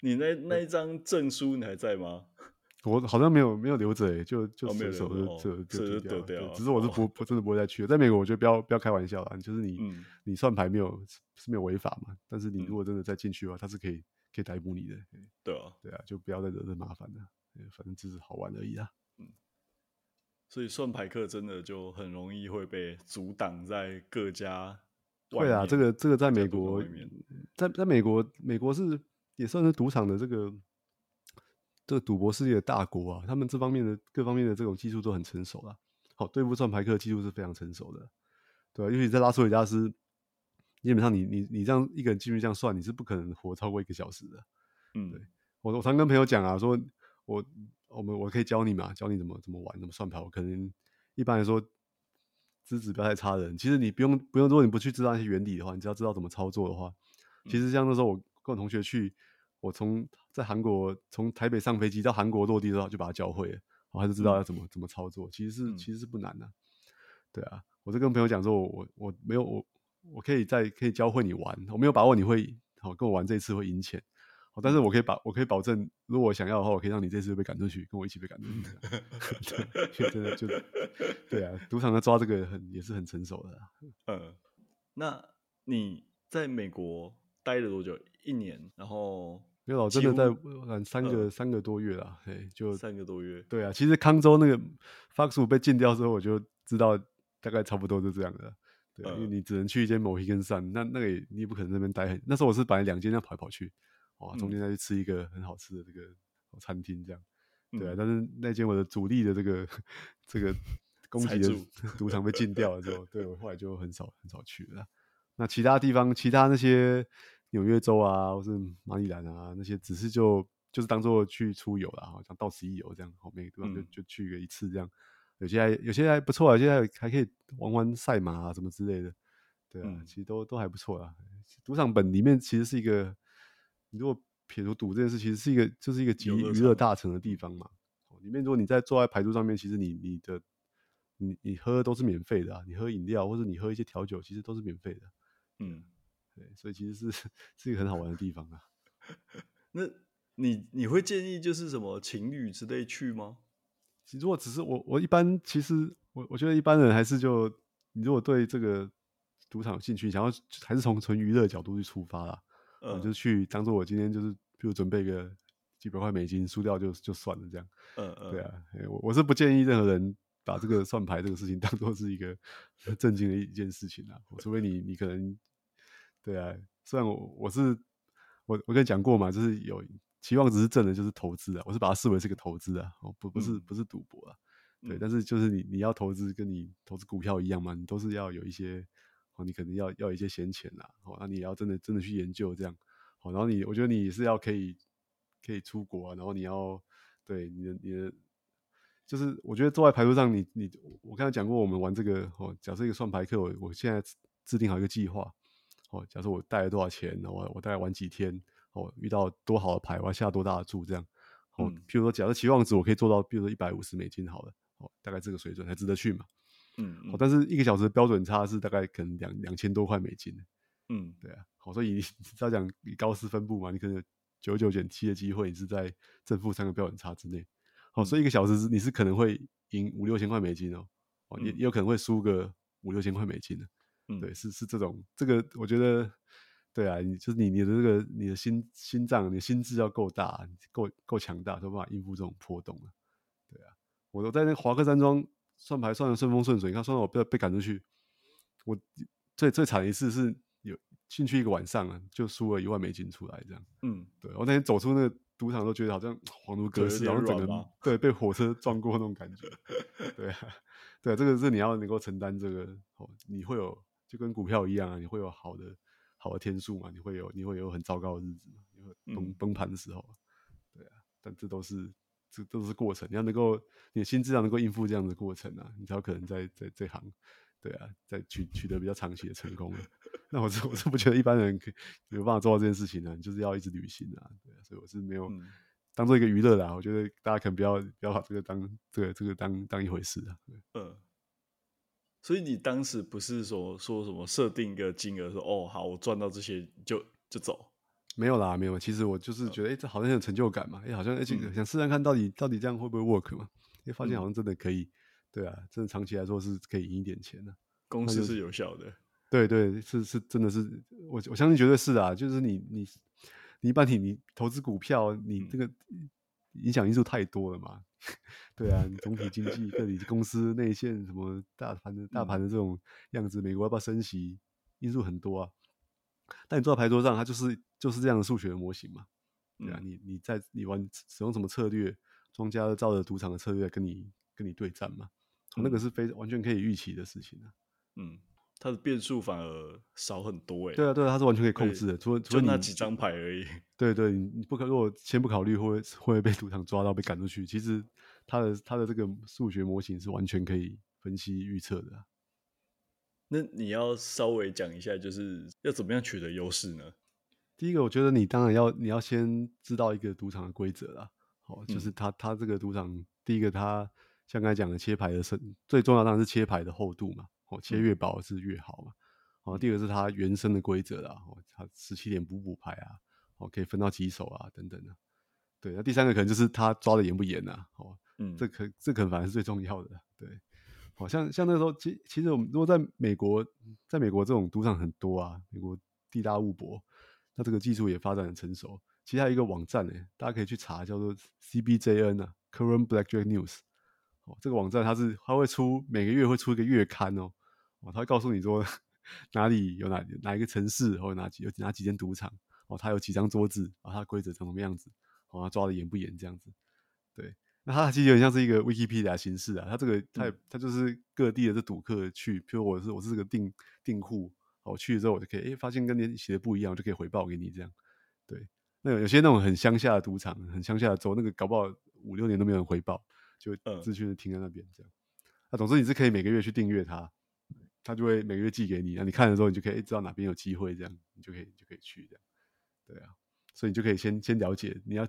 你那那一张证书你还在吗？我好像没有没有留着诶，就就随手就就丢掉。只是我是不不真的不会再去了。在美国，我觉得不要不要开玩笑啦，就是你你算牌没有是没有违法嘛，但是你如果真的再进去的话，他是可以可以逮捕你的。对啊，对啊，就不要再惹这麻烦了。反正只是好玩而已啊。嗯，所以算牌客真的就很容易会被阻挡在各家。对啊，这个这个在美国，在在美国美国是。也算是赌场的这个这个赌博世界的大国啊，他们这方面的各方面的这种技术都很成熟了。好，对付算牌客的技术是非常成熟的，对啊？尤其在拉斯维加斯，基本上你你你这样一个人进去这样算，你是不可能活超过一个小时的。嗯，对我我常跟朋友讲啊，说我我们我可以教你嘛，教你怎么怎么玩，怎么算牌。我可能一般来说资质不太差的人，其实你不用不用，如果你不去知道那些原理的话，你只要知道怎么操作的话，其实像那时候我跟我同学去。我从在韩国从台北上飞机到韩国落地之后，就把它教会了，我还是知道要怎么怎么操作。其实是其实是不难的，对啊。我就跟朋友讲说我，我我没有我我可以再可以教会你玩，我没有把握你会好跟我玩这一次会赢钱，但是我可以把我可以保证，如果我想要的话，我可以让你这次被赶出去，跟我一起被赶出去。对，真的就对啊，赌场的抓这个很也是很成熟的。嗯，那你在美国待了多久？一年，然后。没有，真的在玩三个、呃、三个多月了，嘿，就三个多月。对啊，其实康州那个 Fox 五被禁掉之后，我就知道大概差不多是这样的。因为你只能去一间 Mohegan Sun，那那个也你也不可能在那边待很。那时候我是本来两间要跑来跑去，哇，中间再去吃一个很好吃的这个餐厅这样。嗯、对啊，但是那间我的主力的这个这个攻击的 赌场被禁掉了之后，对我后来就很少很少去了。那其他地方，其他那些。纽约州啊，或是马里兰啊，那些只是就就是当做去出游啦，好像到此一游这样，好每个地方就就去个一次这样。有些还有些还不错啊，现在还还可以玩玩赛马啊什么之类的，对啊，嗯、其实都都还不错啊。赌场本里面其实是一个，你如果撇除赌这件事，其实是一个就是一个集娱乐大成的地方嘛。里面如果你在坐在牌桌上面，其实你你的你你喝都是免费的啊，你喝饮料或者你喝一些调酒，其实都是免费的。嗯。对，所以其实是是一个很好玩的地方啊。那你你会建议就是什么情侣之类去吗？如果只是我，我一般其实我我觉得一般人还是就你如果对这个赌场有兴趣，想要还是从纯娱乐角度去出发啦，嗯，我就去当做我今天就是比如准备个几百块美金，输掉就就算了这样，嗯嗯，对啊，我我是不建议任何人把这个算牌这个事情 当做是一个正经的一件事情啊，除非你你可能对啊，虽然我我是我我跟你讲过嘛，就是有。期望值是正的，就是投资啊，我是把它视为是个投资啊，哦不不是不是赌博啊，嗯、对，但是就是你你要投资跟你投资股票一样嘛，你都是要有一些哦，你可能要要一些闲钱啦，哦，那你也要真的真的去研究这样，哦，然后你我觉得你是要可以可以出国啊，然后你要对你的你的，就是我觉得坐在牌桌上你，你你我刚才讲过，我们玩这个哦，假设一个算牌课，我我现在制定好一个计划，哦，假设我带了多少钱，我我大概玩几天。哦，遇到多好的牌，我要下多大的注？这样，哦，譬如说，假设期望值我可以做到，比如说一百五十美金，好了，哦，大概这个水准才值得去嘛。嗯，嗯，哦，但是一个小时的标准差是大概可能两两千多块美金。嗯，对啊，好，所以你只要讲以高斯分布嘛，你可能九九减七的机会，你是在正负三个标准差之内。好，所以一个小时你是可能会赢五六千块美金哦，哦，也也有可能会输个五六千块美金的。嗯，对，是是这种，这个我觉得。对啊，你就是你你的这个你的心心脏，你的心智要够大，够够强大，才有办法应付这种波动啊。对啊，我都在那华克山庄算牌算的顺风顺水，你看算到我被被赶出去，我最最惨的一次是有进去一个晚上啊，就输了一万美金出来这样。嗯，对我那天走出那个赌场都觉得好像恍如隔世，然后整个对被火车撞过那种感觉。对啊，对啊，这个是你要能够承担这个，哦，你会有就跟股票一样啊，你会有好的。好的天数嘛，你会有你会有很糟糕的日子，你会崩、嗯、崩盘的时候，对啊，但这都是这都是过程，你要能够你的心智要能够应付这样的过程啊，你才有可能在在这行，对啊，在取取得比较长期的成功。那我是我是不觉得一般人可以有办法做到这件事情呢，你就是要一直旅行啊，对啊，所以我是没有当做一个娱乐啦。我觉得大家可能不要不要把这个当这个这个当当一回事啊。嗯。所以你当时不是说说什么设定一个金额，说哦好，我赚到这些就就走，没有啦，没有。其实我就是觉得，哎、嗯欸，这好像很有成就感嘛，哎、欸，好像而且、欸、想试试看到底到底这样会不会 work 嘛？哎、欸，发现好像真的可以，嗯、对啊，真的长期来说是可以赢一点钱的，公司是有效的，对，对对，是是真的是，我我相信绝对是啊，就是你你你一般你你投资股票，你这个影响因素太多了嘛。对啊，总体经济、各地公司内线什么大盘的、大盘的这种样子，美国要不要升息，因素很多啊。但你坐在牌桌上，它就是就是这样的数学模型嘛。对啊，你你在你玩使用什么策略，庄家照着赌场的策略跟你跟你对战嘛，那个是非完全可以预期的事情啊。嗯。它的变数反而少很多哎、欸。对啊，对啊，它是完全可以控制的，除了除了那几张牌而已。对对，你不可如果先不考虑会会被赌场抓到被赶出去，其实它的它的这个数学模型是完全可以分析预测的、啊。那你要稍微讲一下，就是要怎么样取得优势呢？第一个，我觉得你当然要你要先知道一个赌场的规则啦。好，就是它它这个赌场，第一个它像刚才讲的切牌的深，最重要当然是切牌的厚度嘛。哦，切越薄是越好嘛。哦，第二个是它原生的规则啦。哦，它十七点补补牌啊，哦，可以分到几手啊，等等的。对，那第三个可能就是他抓的严不严呐？哦，嗯，这可这可能反而是最重要的。对，好像像那时候，其其实我们如果在美国，在美国这种赌场很多啊，美国地大物博，那这个技术也发展很成熟。其实还有一个网站呢，大家可以去查，叫做 CBJN 啊，Current Blackjack News。哦，这个网站它是它会出每个月会出一个月刊哦。哦，他会告诉你说哪里有哪哪一个城市，或者哪几有哪几间赌场，哦，他有几张桌子，啊，他的规则长什么样子，哦，他抓的严不严这样子，对，那他其实有点像是一个 Wikipedia 形式啊，他这个他他就是各地的这赌客去，譬如我是我是这个订订户，我去了之后我就可以，哎，发现跟你写的不一样，我就可以回报给你这样，对，那有有些那种很乡下的赌场，很乡下的州，那个搞不好五六年都没有人回报，就资讯停在那边这样，那总之你是可以每个月去订阅它。他就会每个月寄给你，那你看的时候，你就可以知道哪边有机会，这样你就可以就可以去这样，对啊，所以你就可以先先了解，你要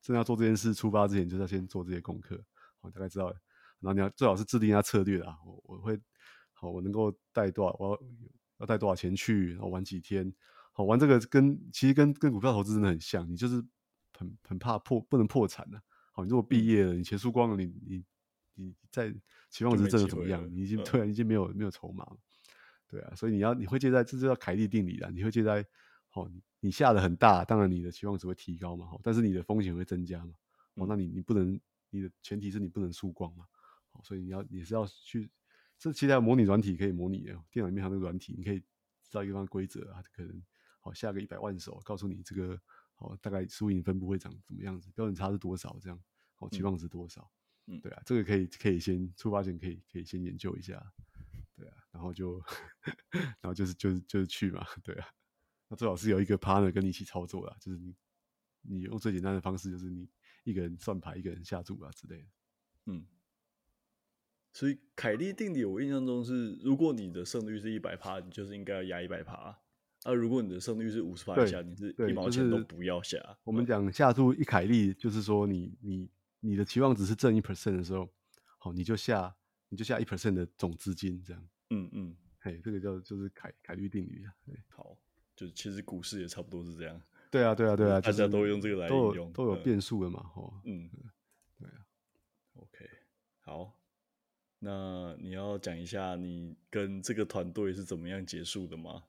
真要做这件事，出发之前就是要先做这些功课，好，大概知道，然后你要最好是制定一下策略啊，我我会好，我能够带多少，我要要带多少钱去，然后玩几天，好玩这个跟其实跟跟股票投资真的很像，你就是很很怕破不能破产的、啊。好，你如果毕业了，你钱输光了，你你你在期望值挣的怎么样？你已经突然已经没有没有筹码了。对啊，所以你要你会借在这就叫凯利定理啦，你会借在哦，你下的很大，当然你的期望值会提高嘛，好，但是你的风险会增加嘛。哦，那你你不能，你的前提是你不能输光嘛。好，所以你要你是要去，这其他模拟软体可以模拟的，电脑里面还有那个软体，你可以知道一个方规则啊，可能好下个一百万手，告诉你这个好大概输赢分布会长怎么样子，标准差是多少这样，好期望值多少，嗯，对啊，这个可以可以先出发前可以可以先研究一下，对啊，然后就 然后就是就是就是去嘛，对啊，那最好是有一个 partner 跟你一起操作啦，就是你你用最简单的方式，就是你。一个人算牌，一个人下注啊之类的。嗯，所以凯利定理，我印象中是，如果你的胜率是一百趴，你就是应该要压一百趴。啊，如果你的胜率是五十趴以下，你是一毛钱都不要下。我们讲下注一凯利，就是说你你你的期望值是正一 percent 的时候，好，你就下你就下一 percent 的总资金这样。嗯嗯，嘿，这个叫就是凯凯利定理啊。好，就是其实股市也差不多是这样。对啊，对啊，对啊，大家都用这个来应用，都有变数的嘛，吼。嗯，对啊。OK，好，那你要讲一下你跟这个团队是怎么样结束的吗？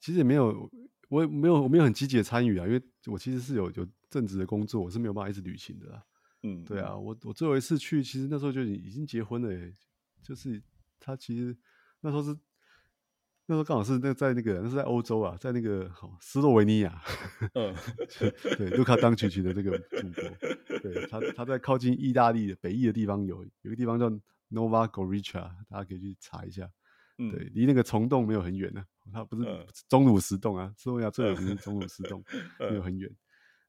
其实也没有，我也没有，我没有很积极的参与啊，因为我其实是有有正职的工作，我是没有办法一直旅行的啦。嗯，对啊，我我最后一次去，其实那时候就已经结婚了耶，就是他其实那时候是。那时候刚好是那在那个那是在欧洲啊，在那个好斯洛维尼亚，嗯，对，卢卡当曲奇的这个祖国，对，他他在靠近意大利的北翼的地方有有个地方叫 Nova Gorica，大家可以去查一下，嗯、对，离那个虫洞没有很远呢、啊，它不是钟乳石洞啊，斯洛维尼亚最有名的钟乳石洞，没有很远，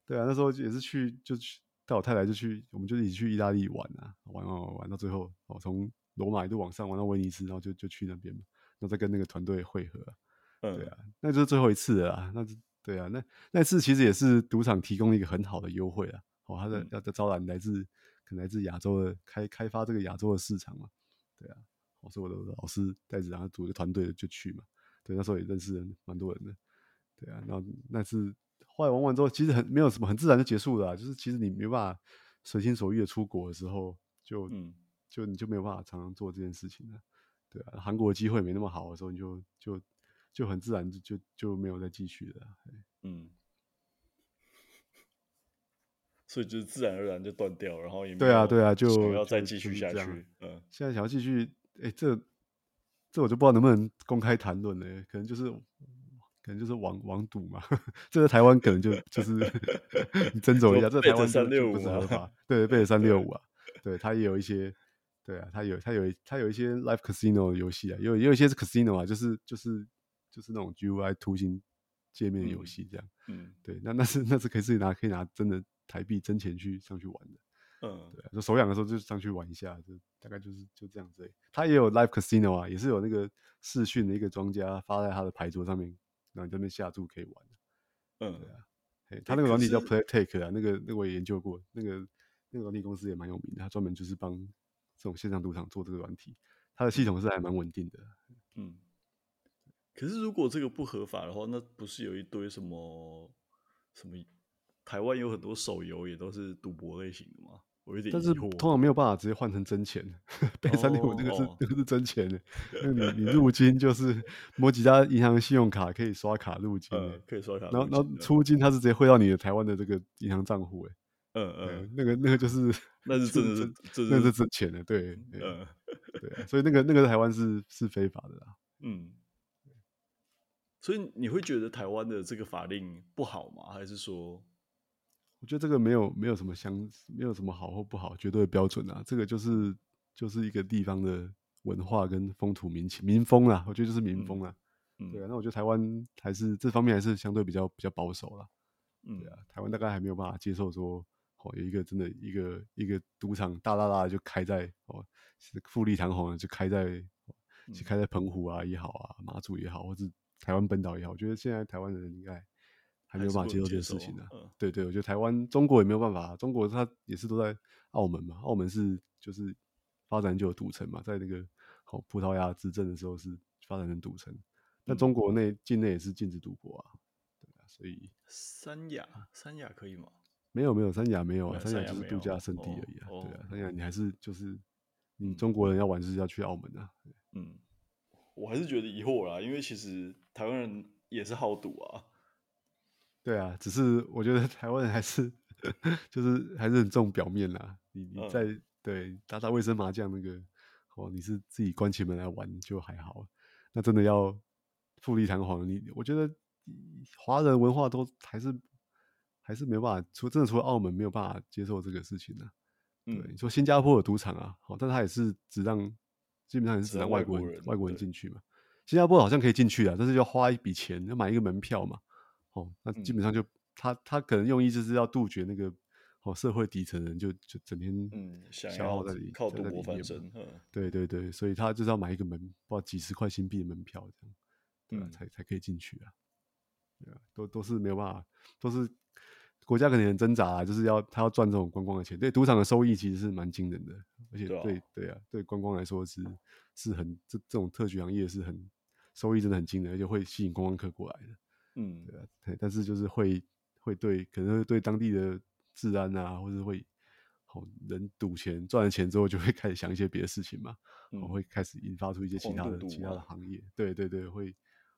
对啊，那时候也是去就去带我太太就去，我们就一起去意大利玩啊，玩玩玩玩到最后，哦，从罗马一路往上玩到威尼斯，然后就就去那边嘛。然后再跟那个团队会合，嗯，对啊，那就是最后一次了啦。那对啊，那那次其实也是赌场提供了一个很好的优惠啊。哦，他的要在招揽来自可能来自亚洲的开开发这个亚洲的市场嘛。对啊，我是我的老师带着然后组一个团队就去嘛。对，那时候也认识人蛮多人的。对啊，然后那次后来玩完之后，其实很没有什么很自然就结束了，就是其实你没办法随心所欲的出国的时候，就嗯，就你就没有办法常常做这件事情了。对啊，韩国的机会没那么好的时候，你就就就很自然就就就没有再继续了。嗯，所以就是自然而然就断掉，然后也没有对啊对啊，就想要再继续下去。嗯，现在想要继续，哎、欸，这这我就不知道能不能公开谈论了，可能就是可能就是网网赌嘛。这个台湾可能就就是 你斟酌一下，这台湾三六五合法，对，贝尔三六五啊，对，它也有一些。对啊，他有他有他有一些 live casino 游戏啊，有也有一些是 casino 啊，就是就是就是那种 GUI 图形界面游戏这样。嗯，嗯对，那那是那是可以自己拿可以拿真的台币真钱去上去玩的。嗯，对啊，就手痒的时候就上去玩一下，就大概就是就这样子。他也有 live casino 啊，也是有那个视讯的一个庄家发在他的牌桌上面，然后你这边下注可以玩。嗯，对啊，他那个软体叫 PlayTake 啊，那个那个我也研究过，那个那个软体公司也蛮有名的，他专门就是帮。这种线上赌场做这个软体，它的系统是还蛮稳定的。嗯，可是如果这个不合法的话，那不是有一堆什么什么？台湾有很多手游也都是赌博类型的吗？我有点。但是通常没有办法直接换成真钱。贝三六五那个是、哦、那个是真钱的，那你 你入金就是某几家银行信用卡可以刷卡入金，嗯、可以刷卡。然后然后出金，它是直接汇到你的台湾的这个银行账户，哎。嗯嗯，那个那个就是，那是真的是，那是真钱的，对，嗯，对，所以那个那个台湾是是非法的啦，嗯，所以你会觉得台湾的这个法令不好吗？还是说，我觉得这个没有没有什么相，没有什么好或不好，绝对的标准啊，这个就是就是一个地方的文化跟风土民情民风啊，我觉得就是民风啊，嗯，对啊，那我觉得台湾还是这方面还是相对比较比较保守啦，嗯，对啊，台湾大概还没有办法接受说。哦，有一个真的一个一个赌场大大大的就开在哦，富丽堂皇的就开在，就开在澎湖啊也好啊，马祖也好，或者台湾本岛也好，我觉得现在台湾人应该还没有办法接受这件事情的。嗯、对对，我觉得台湾中国也没有办法，中国它也是都在澳门嘛，澳门是就是发展就有赌城嘛，在那个好、哦、葡萄牙执政的时候是发展成赌城，但中国内境内也是禁止赌博啊，对啊所以三亚，三亚可以吗？没有没有，三亚没有啊，三亚三亚就是度假胜地而已啊。哦、对啊，三亚你还是就是你中国人要玩是要去澳门啊。嗯，我还是觉得疑惑啦，因为其实台湾人也是好赌啊。对啊，只是我觉得 台湾人还是 就是还是很重表面啦。你你在、嗯、对打打卫生麻将那个，哦，你是自己关起门来玩就还好。那真的要富丽堂皇，你我觉得华人文化都还是还是没有办法，除真的除了澳门没有办法接受这个事情呢、啊。嗯，对，你说新加坡有赌场啊，好，但他也是只让基本上也是只让外国人外国人，外国人进去嘛。新加坡好像可以进去啊，但是要花一笔钱，要买一个门票嘛。哦，那基本上就、嗯、他他可能用意就是要杜绝那个哦社会底层人就就整天嗯消耗在里，靠赌博翻身。对对对，所以他就是要买一个门，不知道几十块新币的门票这样，对？才才可以进去啊。对啊，都都是没有办法，都是国家可能很挣扎啊，就是要他要赚这种观光的钱。对，赌场的收益其实是蛮惊人的，而且对对啊，对，啊对观光来说是是很这这种特许行业是很收益真的很惊人，而且会吸引观光客过来的。嗯，对啊，对，但是就是会会对，可能会对当地的治安啊，或者会好人赌钱赚了钱之后，就会开始想一些别的事情嘛，嗯，会开始引发出一些其他的其他的行业，对对对，会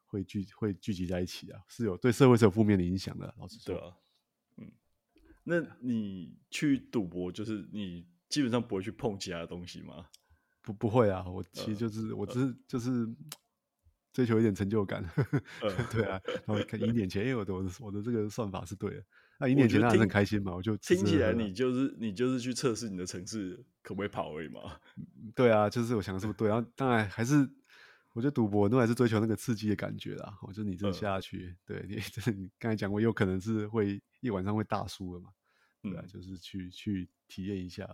会聚会聚集在一起啊，是有对社会是有负面的影响的，老实说。对啊，嗯，那你去赌博，就是你基本上不会去碰其他的东西吗？不不会啊，我其实就是，呃，我只是就是。追求一点成就感，呃、对啊，然后看赢点钱，因为我的我的这个算法是对的。那赢点钱当然很开心嘛，我就听起来你就是你就是去测试你的程式可不可以跑而已嘛。对啊，就是我想的是不对，然后当然还是我觉得赌博都还是追求那个刺激的感觉啦。我就你真的下去，呃、对你真的你刚才讲过，有可能是会一晚上会大输的嘛。对啊，嗯、就是去去体验一下。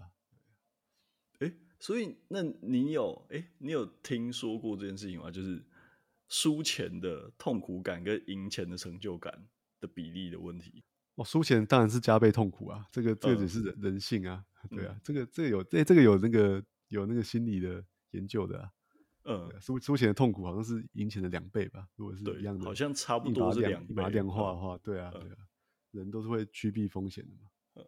哎，所以那你有哎，你有听说过这件事情吗？就是。输钱的痛苦感跟赢钱的成就感的比例的问题。哦，输钱当然是加倍痛苦啊，这个这个只是人、嗯、人性啊，对啊，嗯、这个这个有这这个有那个有那个心理的研究的啊，嗯，输输钱的痛苦好像是赢钱的两倍吧，如果是一样的，好像差不多是两把它量化的话，对啊，对啊，人都是会趋避风险的嘛，嗯，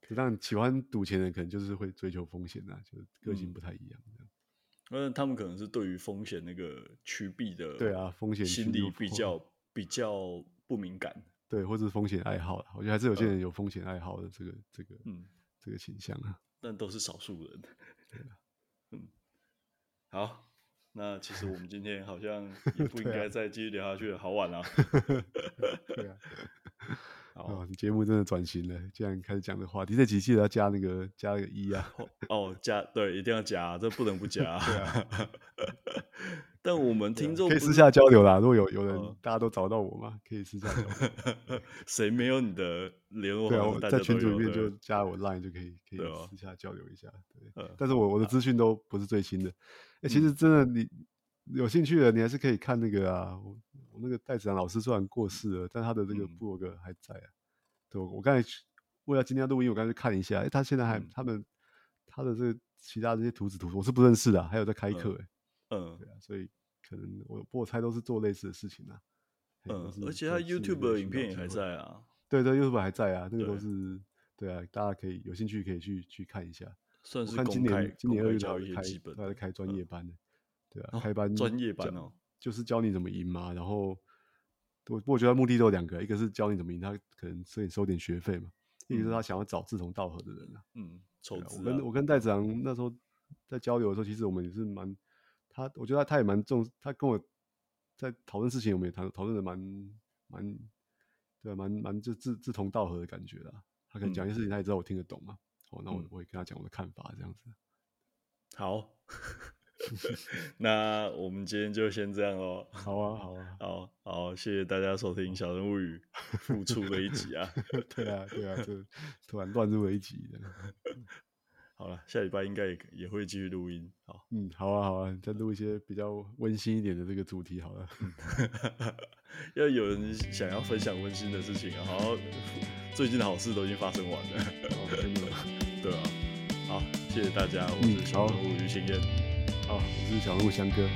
可当然喜欢赌钱的可能就是会追求风险啊，就是个性不太一样。嗯，他们可能是对于风险那个趋避的，对啊，风险心理比较比较不敏感，对，或者是风险爱好，我觉得还是有些人有风险爱好的这个这个嗯。这个倾向啊，但都是少数人，对啊，嗯，好，那其实我们今天好像 也不应该再继续聊下去了，好晚了，对啊。哦，你节目真的转型了，既然开始讲的话题，这几期都要加那个加那个一啊。哦，加对，一定要加，这不能不加。对啊。但我们听众可以私下交流啦，如果有有人、嗯、大家都找到我嘛，可以私下交流。谁没有你的联络？对啊，我在群组里面就加我 Line 就可以，可以私下交流一下。对，对但是我我的资讯都不是最新的。哎、嗯欸，其实真的你有兴趣的，你还是可以看那个啊。我那个戴子阳老师虽然过世了，但他的这个部落格还在啊。嗯、对，我刚才为了今天录音，我刚才去看一下，他现在还、嗯、他们他的这个其他这些徒子徒孙，我是不认识的，还有在开课，哎，嗯，对啊，所以可能我我猜都是做类似的事情啊。嗯，而且他 YouTube 的影片也还在啊。对对，YouTube 还在啊，那个都是对，对啊，大家可以有兴趣可以去去看一下。算是看今年今年二月教开他在开专业班的，嗯、对啊，开班专业班哦。就是教你怎么赢嘛，然后我我觉得目的都有两个，一个是教你怎么赢，他可能收你收点学费嘛，嗯、一个是他想要找志同道合的人啊。嗯，筹资、啊。我跟我跟戴子昂那时候在交流的时候，其实我们也是蛮他，我觉得他他也蛮重，他跟我在讨论事情，我们也谈讨论的蛮蛮对，蛮蛮就志志同道合的感觉啦。他可能讲一些事情，他也知道我听得懂嘛。哦、嗯，那我我会跟他讲我的看法，这样子。好。那我们今天就先这样喽。好啊，好啊，好好，谢谢大家收听《小人物语 》复出的一集啊。对啊，对啊，就突然乱入了一集。好了，下礼拜应该也也会继续录音。好，嗯，好啊，好啊，再录一些比较温馨一点的这个主题好了。要有人想要分享温馨的事情啊，好，最近的好事都已经发生完了。真的，对啊。好，谢谢大家，我是小人物于心燕。好，我是小鹿香哥。